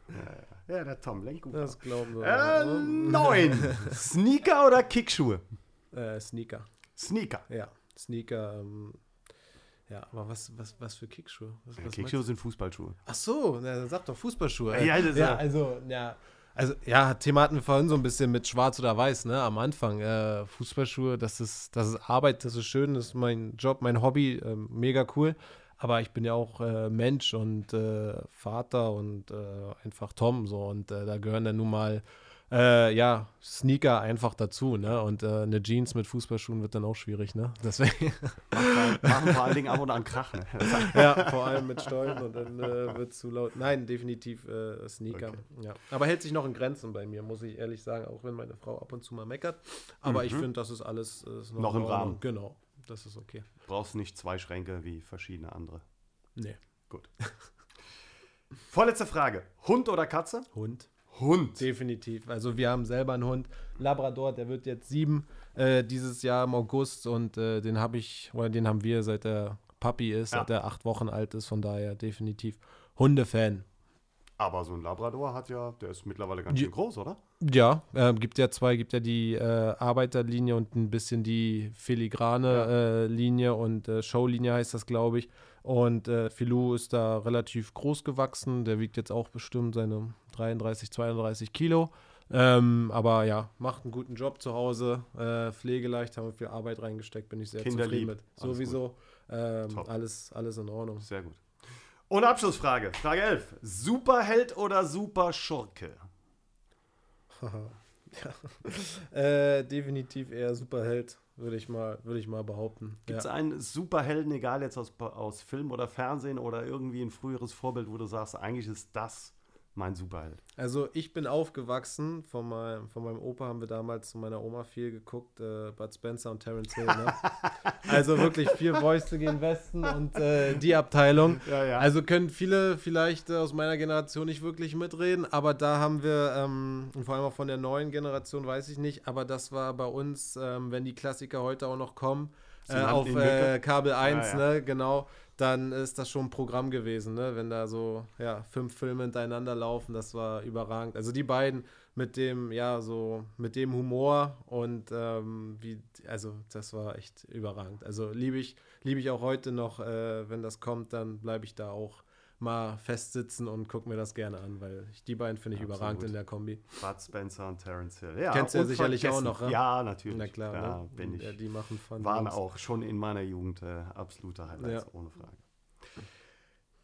Ja, ja der Tom lenkt gut. Das glauben wir. Äh, ne? neun. Sneaker oder Kickschuhe? Äh, Sneaker. Sneaker. Ja, Sneaker. Ähm, ja, aber was, was, was für Kickschuhe? Was, was Kickschuhe sind Fußballschuhe. Ach so, na, dann sag doch Fußballschuhe. Ja, ja, ja- also, ja. Also, ja, Thema hatten wir vorhin so ein bisschen mit Schwarz oder Weiß, ne, am Anfang. Äh, Fußballschuhe, das ist, das ist Arbeit, das ist schön, das ist mein Job, mein Hobby, ähm, mega cool. Aber ich bin ja auch äh, Mensch und äh, Vater und äh, einfach Tom so. Und äh, da gehören dann nun mal, äh, ja, Sneaker einfach dazu, ne? Und äh, eine Jeans mit Fußballschuhen wird dann auch schwierig, ne? Deswegen. Machen vor allen Dingen ab und an Krach. Ne? ja, vor allem mit Stollen und dann äh, wird es zu laut. Nein, definitiv äh, Sneaker. Okay. Ja. Aber hält sich noch in Grenzen bei mir, muss ich ehrlich sagen, auch wenn meine Frau ab und zu mal meckert. Aber ich finde, das ist alles äh, ist Mhm. Noch in im. Rahmen. Genau, das ist okay. Brauchst nicht zwei Schränke wie verschiedene andere. Nee, Gut. Vorletzte Frage. Hund oder Katze? Hund. Hund. Definitiv. Also wir haben selber einen Hund, Labrador, der wird jetzt sieben äh, dieses Jahr im August und äh, den habe ich, oder den haben wir seit der Papi ist, Ja. seit er acht Wochen alt ist, von daher definitiv Hundefan. Aber so ein Labrador hat ja, der ist mittlerweile ganz Ja. schön groß, oder? Ja, äh, gibt ja zwei, gibt ja die äh, Arbeiterlinie und ein bisschen die filigrane Ja. äh, Linie und äh, Showlinie heißt das, glaube ich. Und äh, Filou ist da relativ groß gewachsen, der wiegt jetzt auch bestimmt seine 33, 32 Kilo. Ähm, aber ja, macht einen guten Job zu Hause, äh, pflegeleicht, haben wir viel Arbeit reingesteckt, bin ich sehr Kinderlieb, zufrieden mit. alles Sowieso, ähm, alles, alles in Ordnung. Sehr gut. Und Abschlussfrage. Frage 11. Superheld oder Superschurke? Äh, definitiv eher Superheld, würde ich mal, würde ich mal behaupten. Gibt es ja. einen Superhelden, egal jetzt aus, aus Film oder Fernsehen oder irgendwie ein früheres Vorbild, wo du sagst, eigentlich ist das mein Superheld? Also ich bin aufgewachsen, von meinem, von meinem Opa haben wir damals zu meiner Oma viel geguckt, äh, Bud Spencer und Terence Hill. Ne? also wirklich vier Fäuste gegen Westen und äh, die Abteilung. Ja, ja. Also können viele vielleicht äh, aus meiner Generation nicht wirklich mitreden, aber da haben wir, ähm, und vor allem auch von der neuen Generation weiß ich nicht, aber das war bei uns, ähm, wenn die Klassiker heute auch noch kommen, äh, auf äh, Kabel 1, Ja, ja. ne, genau, dann ist das schon ein Programm gewesen, ne, wenn da so, ja, fünf Filme hintereinander laufen, das war überragend. Also die beiden mit dem, ja, so, mit dem Humor und ähm, wie, also das war echt überragend. Also liebe ich, liebe ich auch heute noch, äh, wenn das kommt, dann bleibe ich da auch mal festsitzen und gucke mir das gerne an, weil ich, die beiden finde ich Absolut. überragend in der Kombi. Bud Spencer und Terence Hill. Ja, Kennst du ja sicherlich auch noch, ne? Ja, natürlich. Na klar, da ne? bin ich. Ja, die machen von waren uns. auch schon in meiner Jugend äh, absolute Highlights, Ja. ohne Frage.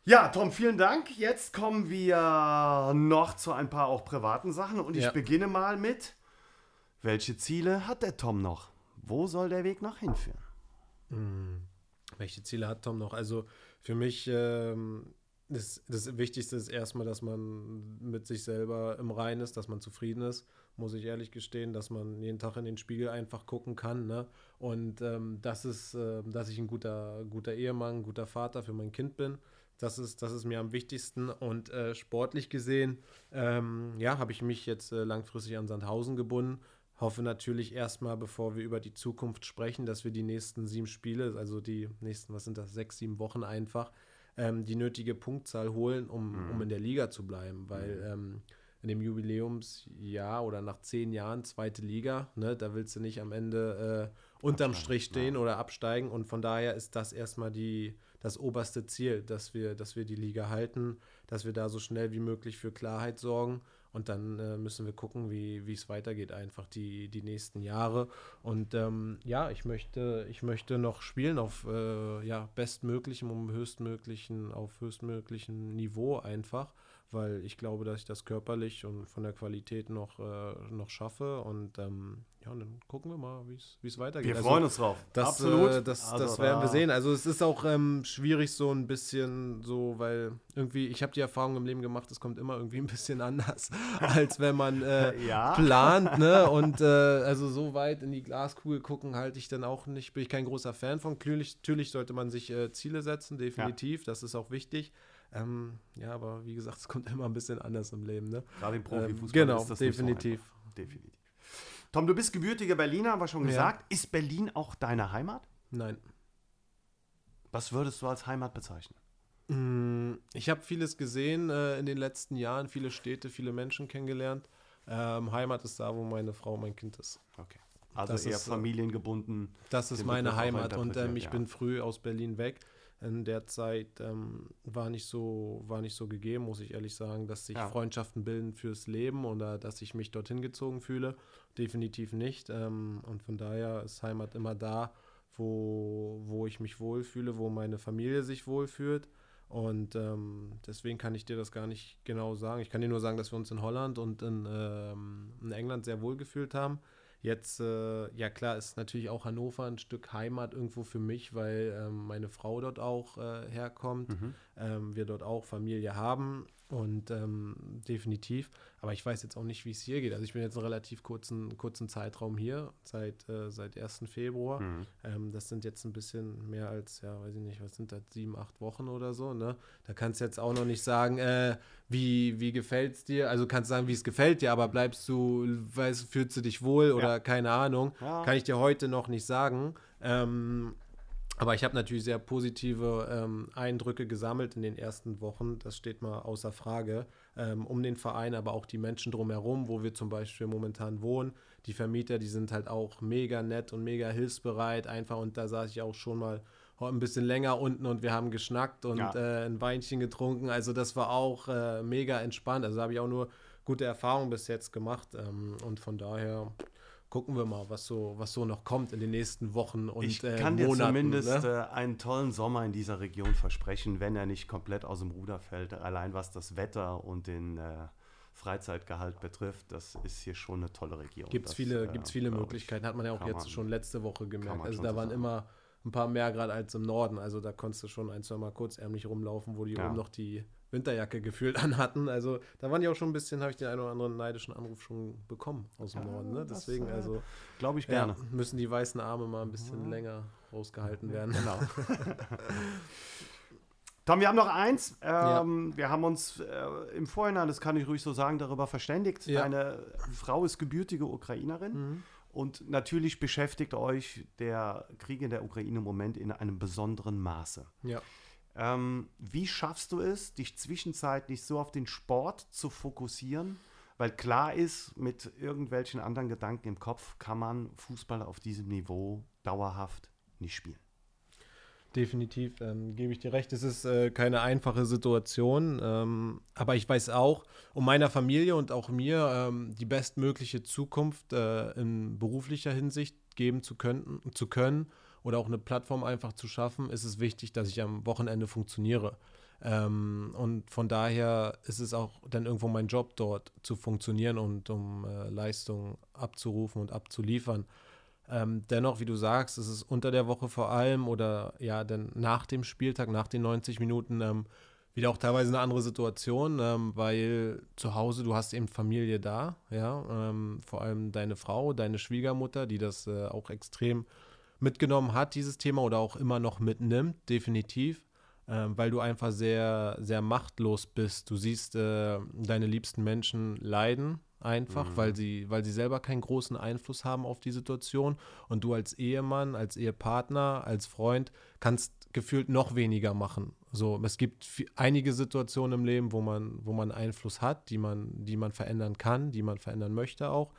Ja, Tom, vielen Dank. Jetzt kommen wir noch zu ein paar auch privaten Sachen und ich Ja. beginne mal mit, welche Ziele hat der Tom noch? Wo soll der Weg noch hinführen? Welche Ziele hat Tom noch? Also für mich ähm, ist das Wichtigste ist erstmal, dass man mit sich selber im Reinen ist, dass man zufrieden ist, muss ich ehrlich gestehen, dass man jeden Tag in den Spiegel einfach gucken kann. Ne? Und ähm, das ist, ähm, dass ich ein guter, guter Ehemann, ein guter Vater für mein Kind bin. Das ist, das ist mir am wichtigsten. Und äh, sportlich gesehen, ähm, ja, habe ich mich jetzt äh, langfristig an Sandhausen gebunden. Hoffe natürlich erstmal, bevor wir über die Zukunft sprechen, dass wir die nächsten sieben Spiele, also die nächsten, was sind das, sechs, sieben Wochen einfach, ähm, die nötige Punktzahl holen, um, um in der Liga zu bleiben. Weil ähm, in dem Jubiläumsjahr oder nach zehn Jahren zweite Liga, ne, da willst du nicht am Ende äh, unterm Strich stehen oder absteigen. Und von daher ist das erstmal die, das oberste Ziel, dass wir, dass wir die Liga halten, dass wir da so schnell wie möglich für Klarheit sorgen. Und dann äh, müssen wir gucken, wie es weitergeht, einfach die, die nächsten Jahre. Und ähm, ja, ich möchte, ich möchte noch spielen auf äh, ja, bestmöglichem, um höchstmöglichen, auf höchstmöglichen Niveau einfach weil ich glaube, dass ich das körperlich und von der Qualität noch, äh, noch schaffe. Und ähm, ja, und dann gucken wir mal, wie es weitergeht. Wir freuen uns drauf. Das, Absolut. Äh, das, Also das werden wir sehen. Also es ist auch ähm, schwierig so ein bisschen so, weil irgendwie, ich habe die Erfahrung im Leben gemacht, es kommt immer irgendwie ein bisschen anders, als wenn man äh, Ja. plant. Ne? Und äh, also so weit in die Glaskugel gucken halte ich dann auch nicht, bin ich kein großer Fan von. Natürlich, natürlich sollte man sich äh, Ziele setzen, definitiv. Das ist auch wichtig. Ähm, ja, aber wie gesagt, es kommt immer ein bisschen anders im Leben. Ne? Gerade im Profifußball Ähm, genau, ist das nicht so definitiv. Tom, du bist gebürtiger Berliner, haben wir schon Ja. gesagt. Ist Berlin auch deine Heimat? Nein. Was würdest du als Heimat bezeichnen? Mm, Ich habe vieles gesehen äh, in den letzten Jahren, viele Städte, viele Menschen kennengelernt. Ähm, Heimat ist da, wo meine Frau mein Kind ist. Okay. Also Das eher ist, äh, familiengebunden. Das ist meine Heimat und ähm, ich ja. bin früh aus Berlin weg. In der Zeit ähm, war, nicht so, war nicht so gegeben, muss ich ehrlich sagen, dass sich Ja. Freundschaften bilden fürs Leben oder dass ich mich dorthin gezogen fühle. Definitiv nicht. Ähm, und von daher ist Heimat immer da, wo, wo ich mich wohlfühle, wo meine Familie sich wohlfühlt. Und ähm, deswegen kann ich dir das gar nicht genau sagen. Ich kann dir nur sagen, dass wir uns in Holland und in, ähm, in England sehr wohl gefühlt haben. Jetzt, äh, ja klar, ist natürlich auch Hannover ein Stück Heimat irgendwo für mich, weil ähm, meine Frau dort auch äh, herkommt, ähm, wir dort auch Familie haben und ähm, definitiv. Aber ich weiß jetzt auch nicht, wie es hier geht. Also ich bin jetzt einen relativ kurzen, kurzen Zeitraum hier, seit, äh, seit 1. Februar. Ähm, das sind jetzt ein bisschen mehr als, ja, weiß ich nicht, was sind das, sieben, acht Wochen oder so, ne? Da kannst du jetzt auch noch nicht sagen, äh, wie, wie gefällt es dir? Also kannst sagen, wie es gefällt dir, aber bleibst du, weißt, fühlst du dich wohl oder keine Ahnung, Ja. kann ich dir heute noch nicht sagen. Ähm, aber ich habe natürlich sehr positive ähm, Eindrücke gesammelt in den ersten Wochen. Das steht mal außer Frage. Ähm, um den Verein, aber auch die Menschen drumherum, wo wir zum Beispiel momentan wohnen. Die Vermieter, die sind halt auch mega nett und mega hilfsbereit. Einfach und da saß ich auch schon mal ein bisschen länger unten und wir haben geschnackt und Ja. äh, ein Weinchen getrunken. Also das war auch äh, mega entspannt. Also da habe ich auch nur gute Erfahrungen bis jetzt gemacht. Ähm, und von daher gucken wir mal, was so, was so noch kommt in den nächsten Wochen und ich äh, kann dir Monaten. zumindest ne? äh, einen tollen Sommer in dieser Region versprechen, wenn er nicht komplett aus dem Ruder fällt. Allein was das Wetter und den äh, Freizeitgehalt betrifft, das ist hier schon eine tolle Region. Gibt es viele, äh, gibt's viele Möglichkeiten. ich, Hat man ja auch jetzt man- schon letzte Woche gemerkt. Also da so waren sagen. immer ein paar mehr Grad als im Norden. Also da konntest du schon ein, zwei Mal kurzärmlich rumlaufen, wo die Ja. oben noch die Winterjacke gefühlt anhatten. Also da waren die auch schon ein bisschen, habe ich den einen oder anderen neidischen Anruf schon bekommen aus dem Ja, Norden. Ne? das, Deswegen, äh, also Glaube ich ja, gerne. müssen die weißen Arme mal ein bisschen länger rausgehalten werden. Genau. Tom, wir haben noch eins. Ähm, Wir haben uns äh, im Vorhinein, das kann ich ruhig so sagen, darüber verständigt. Ja. Deine Frau ist gebürtige Ukrainerin. Mhm. Und natürlich beschäftigt euch der Krieg in der Ukraine im Moment in einem besonderen Maße. Ja. Ähm, wie schaffst du es, dich zwischenzeitlich so auf den Sport zu fokussieren? Weil klar ist, mit irgendwelchen anderen Gedanken im Kopf kann man Fußball auf diesem Niveau dauerhaft nicht spielen. Definitiv, ähm, gebe ich dir recht. Es ist äh, keine einfache Situation, ähm, aber ich weiß auch, um meiner Familie und auch mir ähm, die bestmögliche Zukunft äh, in beruflicher Hinsicht geben zu können, zu können oder auch eine Plattform einfach zu schaffen, ist es wichtig, dass ich am Wochenende funktioniere. Ähm, und von daher ist es auch dann irgendwo mein Job dort zu funktionieren und um äh, Leistungen abzurufen und abzuliefern. Ähm, dennoch, wie du sagst, ist es unter der Woche vor allem oder ja, dann nach dem Spieltag, nach den 90 Minuten ähm, wieder auch teilweise eine andere Situation, ähm, weil zu Hause du hast eben Familie da, ja, ähm, vor allem deine Frau, deine Schwiegermutter, die das äh, auch extrem mitgenommen hat, dieses Thema oder auch immer noch mitnimmt, definitiv, ähm, weil du einfach sehr, sehr machtlos bist. Du siehst äh, deine liebsten Menschen leiden einfach, weil sie, weil sie selber keinen großen Einfluss haben auf die Situation und du als Ehemann, als Ehepartner, als Freund kannst gefühlt noch weniger machen. So, es gibt einige Situationen im Leben, wo man, wo man Einfluss hat, die man, die man verändern kann, die man verändern möchte auch,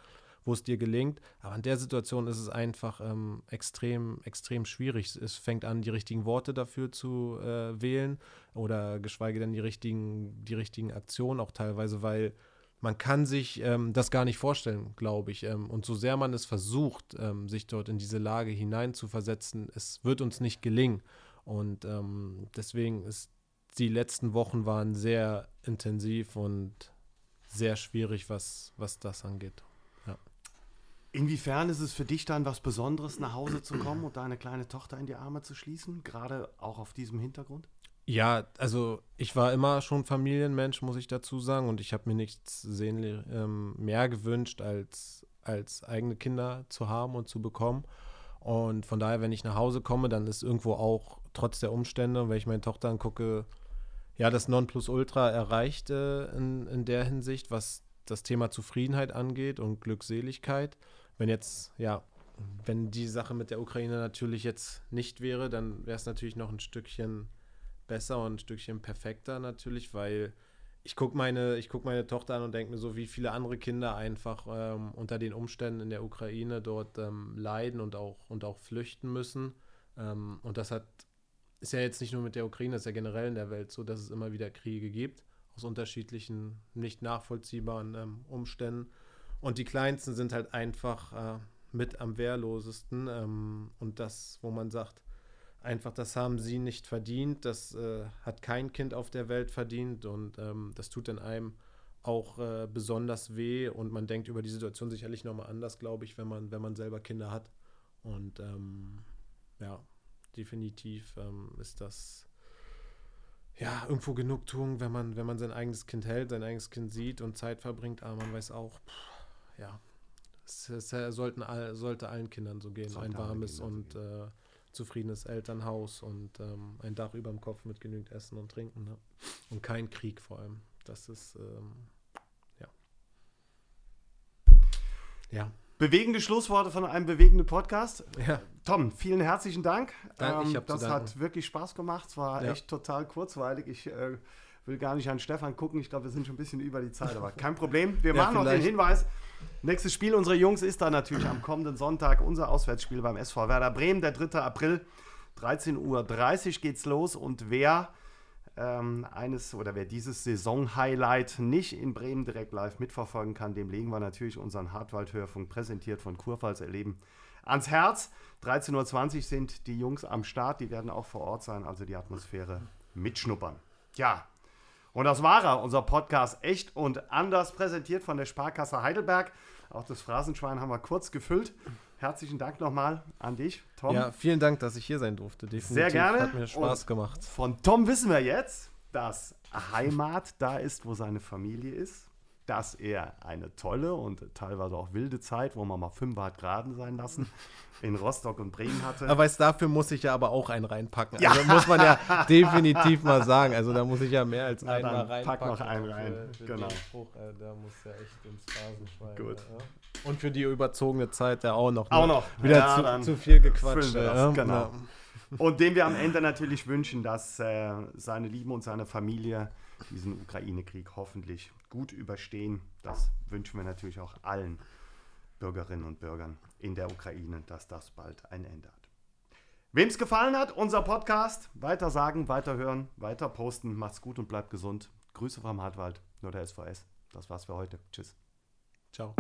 wo es dir gelingt. Aber in der Situation ist es einfach ähm, extrem, extrem schwierig. Es fängt an, die richtigen Worte dafür zu äh, wählen oder geschweige denn die richtigen, die richtigen Aktionen, auch teilweise, weil man kann sich ähm, das gar nicht vorstellen, glaube ich. Ähm, und so sehr man es versucht, ähm, sich dort in diese Lage hineinzuversetzen, es wird uns nicht gelingen. Und ähm, deswegen ist die letzten Wochen waren sehr intensiv und sehr schwierig, was, was das angeht. Inwiefern ist es für dich dann was Besonderes, nach Hause zu kommen und deine kleine Tochter in die Arme zu schließen, gerade auch auf diesem Hintergrund? Ja, also ich war immer schon Familienmensch, muss ich dazu sagen, und ich habe mir nichts sehnlich, ähm, mehr gewünscht, als, als eigene Kinder zu haben und zu bekommen. Und von daher, wenn ich nach Hause komme, dann ist irgendwo auch trotz der Umstände, wenn ich meine Tochter angucke, ja, das Nonplusultra erreicht äh, in, in der Hinsicht, was das Thema Zufriedenheit angeht und Glückseligkeit. Wenn jetzt, ja, wenn die Sache mit der Ukraine natürlich jetzt nicht wäre, dann wäre es natürlich noch ein Stückchen besser und ein Stückchen perfekter natürlich, weil ich gucke meine, guck meine Tochter an und denke mir so, wie viele andere Kinder einfach ähm, unter den Umständen in der Ukraine dort ähm, leiden und auch, und auch flüchten müssen. Ähm, und das hat, ist ja jetzt nicht nur mit der Ukraine, das ist ja generell in der Welt so, dass es immer wieder Kriege gibt, aus unterschiedlichen, nicht nachvollziehbaren ähm, Umständen. Und die Kleinsten sind halt einfach äh, mit am wehrlosesten. Ähm, und das, wo man sagt, einfach, das haben sie nicht verdient, das äh, hat kein Kind auf der Welt verdient und ähm, das tut in einem auch äh, besonders weh und man denkt über die Situation sicherlich nochmal anders, glaube ich, wenn man, wenn man selber Kinder hat. Und ähm, ja, definitiv ähm, ist das ja irgendwo Genugtuung, wenn man, wenn man sein eigenes Kind hält, sein eigenes Kind sieht und Zeit verbringt, aber man weiß auch, pff, ja, es, es sollten all, sollte allen Kindern so gehen, sollte ein warmes und äh, zufriedenes Elternhaus und ähm, ein Dach über dem Kopf mit genügend Essen und Trinken. Ne? Und kein Krieg vor allem. Das ist, ähm, ja. Ja. Bewegende Schlussworte von einem bewegenden Podcast. Ja. Tom, vielen herzlichen Dank. Dank, ähm, das hat wirklich Spaß gemacht. Es war ja. echt total kurzweilig. Ich äh, will gar nicht an Stefan gucken. Ich glaube, wir sind schon ein bisschen über die Zeit, aber kein Problem. Wir machen ja, noch den Hinweis. Nächstes Spiel unserer Jungs ist dann natürlich am kommenden Sonntag unser Auswärtsspiel beim SV Werder Bremen, der 3. April. 13.30 Uhr geht's los und wer ähm, eines oder wer dieses Saison-Highlight nicht in Bremen direkt live mitverfolgen kann, dem legen wir natürlich unseren Hartwald-Hörfunk präsentiert von Kurpfalz erleben ans Herz. 13.20 Uhr sind die Jungs am Start, die werden auch vor Ort sein, also die Atmosphäre mitschnuppern. Ja, und das war er, unser Podcast echt und anders präsentiert von der Sparkasse Heidelberg. Auch das Phrasenschwein haben wir kurz gefüllt. Herzlichen Dank nochmal an dich, Tom. Ja, vielen Dank, dass ich hier sein durfte. Definitiv. Sehr gerne. Hat mir Spaß und gemacht. Von Tom wissen wir jetzt, dass Heimat da ist, wo seine Familie ist dass er eine tolle und teilweise auch wilde Zeit, wo man mal 5 Grad sein lassen, in Rostock und Bremen hatte. Aber weißt, dafür muss ich ja aber auch einen reinpacken. Ja. Also muss man ja definitiv mal sagen. Also da muss ich ja mehr als einen mal reinpacken. Pack noch einen rein. Für, für genau. Spruch, äh, da muss ja echt ins Phasenschwein. Gut. Ja. Und für die überzogene Zeit ja auch noch. Auch noch. Wieder ja, zu, zu, viel gequatscht. Ja. Genau. Und dem wir am Ende natürlich wünschen, dass äh, seine Lieben und seine Familie diesen Ukraine-Krieg hoffentlich gut überstehen. Das wünschen wir natürlich auch allen Bürgerinnen und Bürgern in der Ukraine, dass das bald ein Ende hat. Wem es gefallen hat, unser Podcast, weiter sagen, weiter hören, weiter posten. Macht's gut und bleibt gesund. Grüße vom Hartwald, nur der SVS. Das war's für heute. Tschüss. Ciao.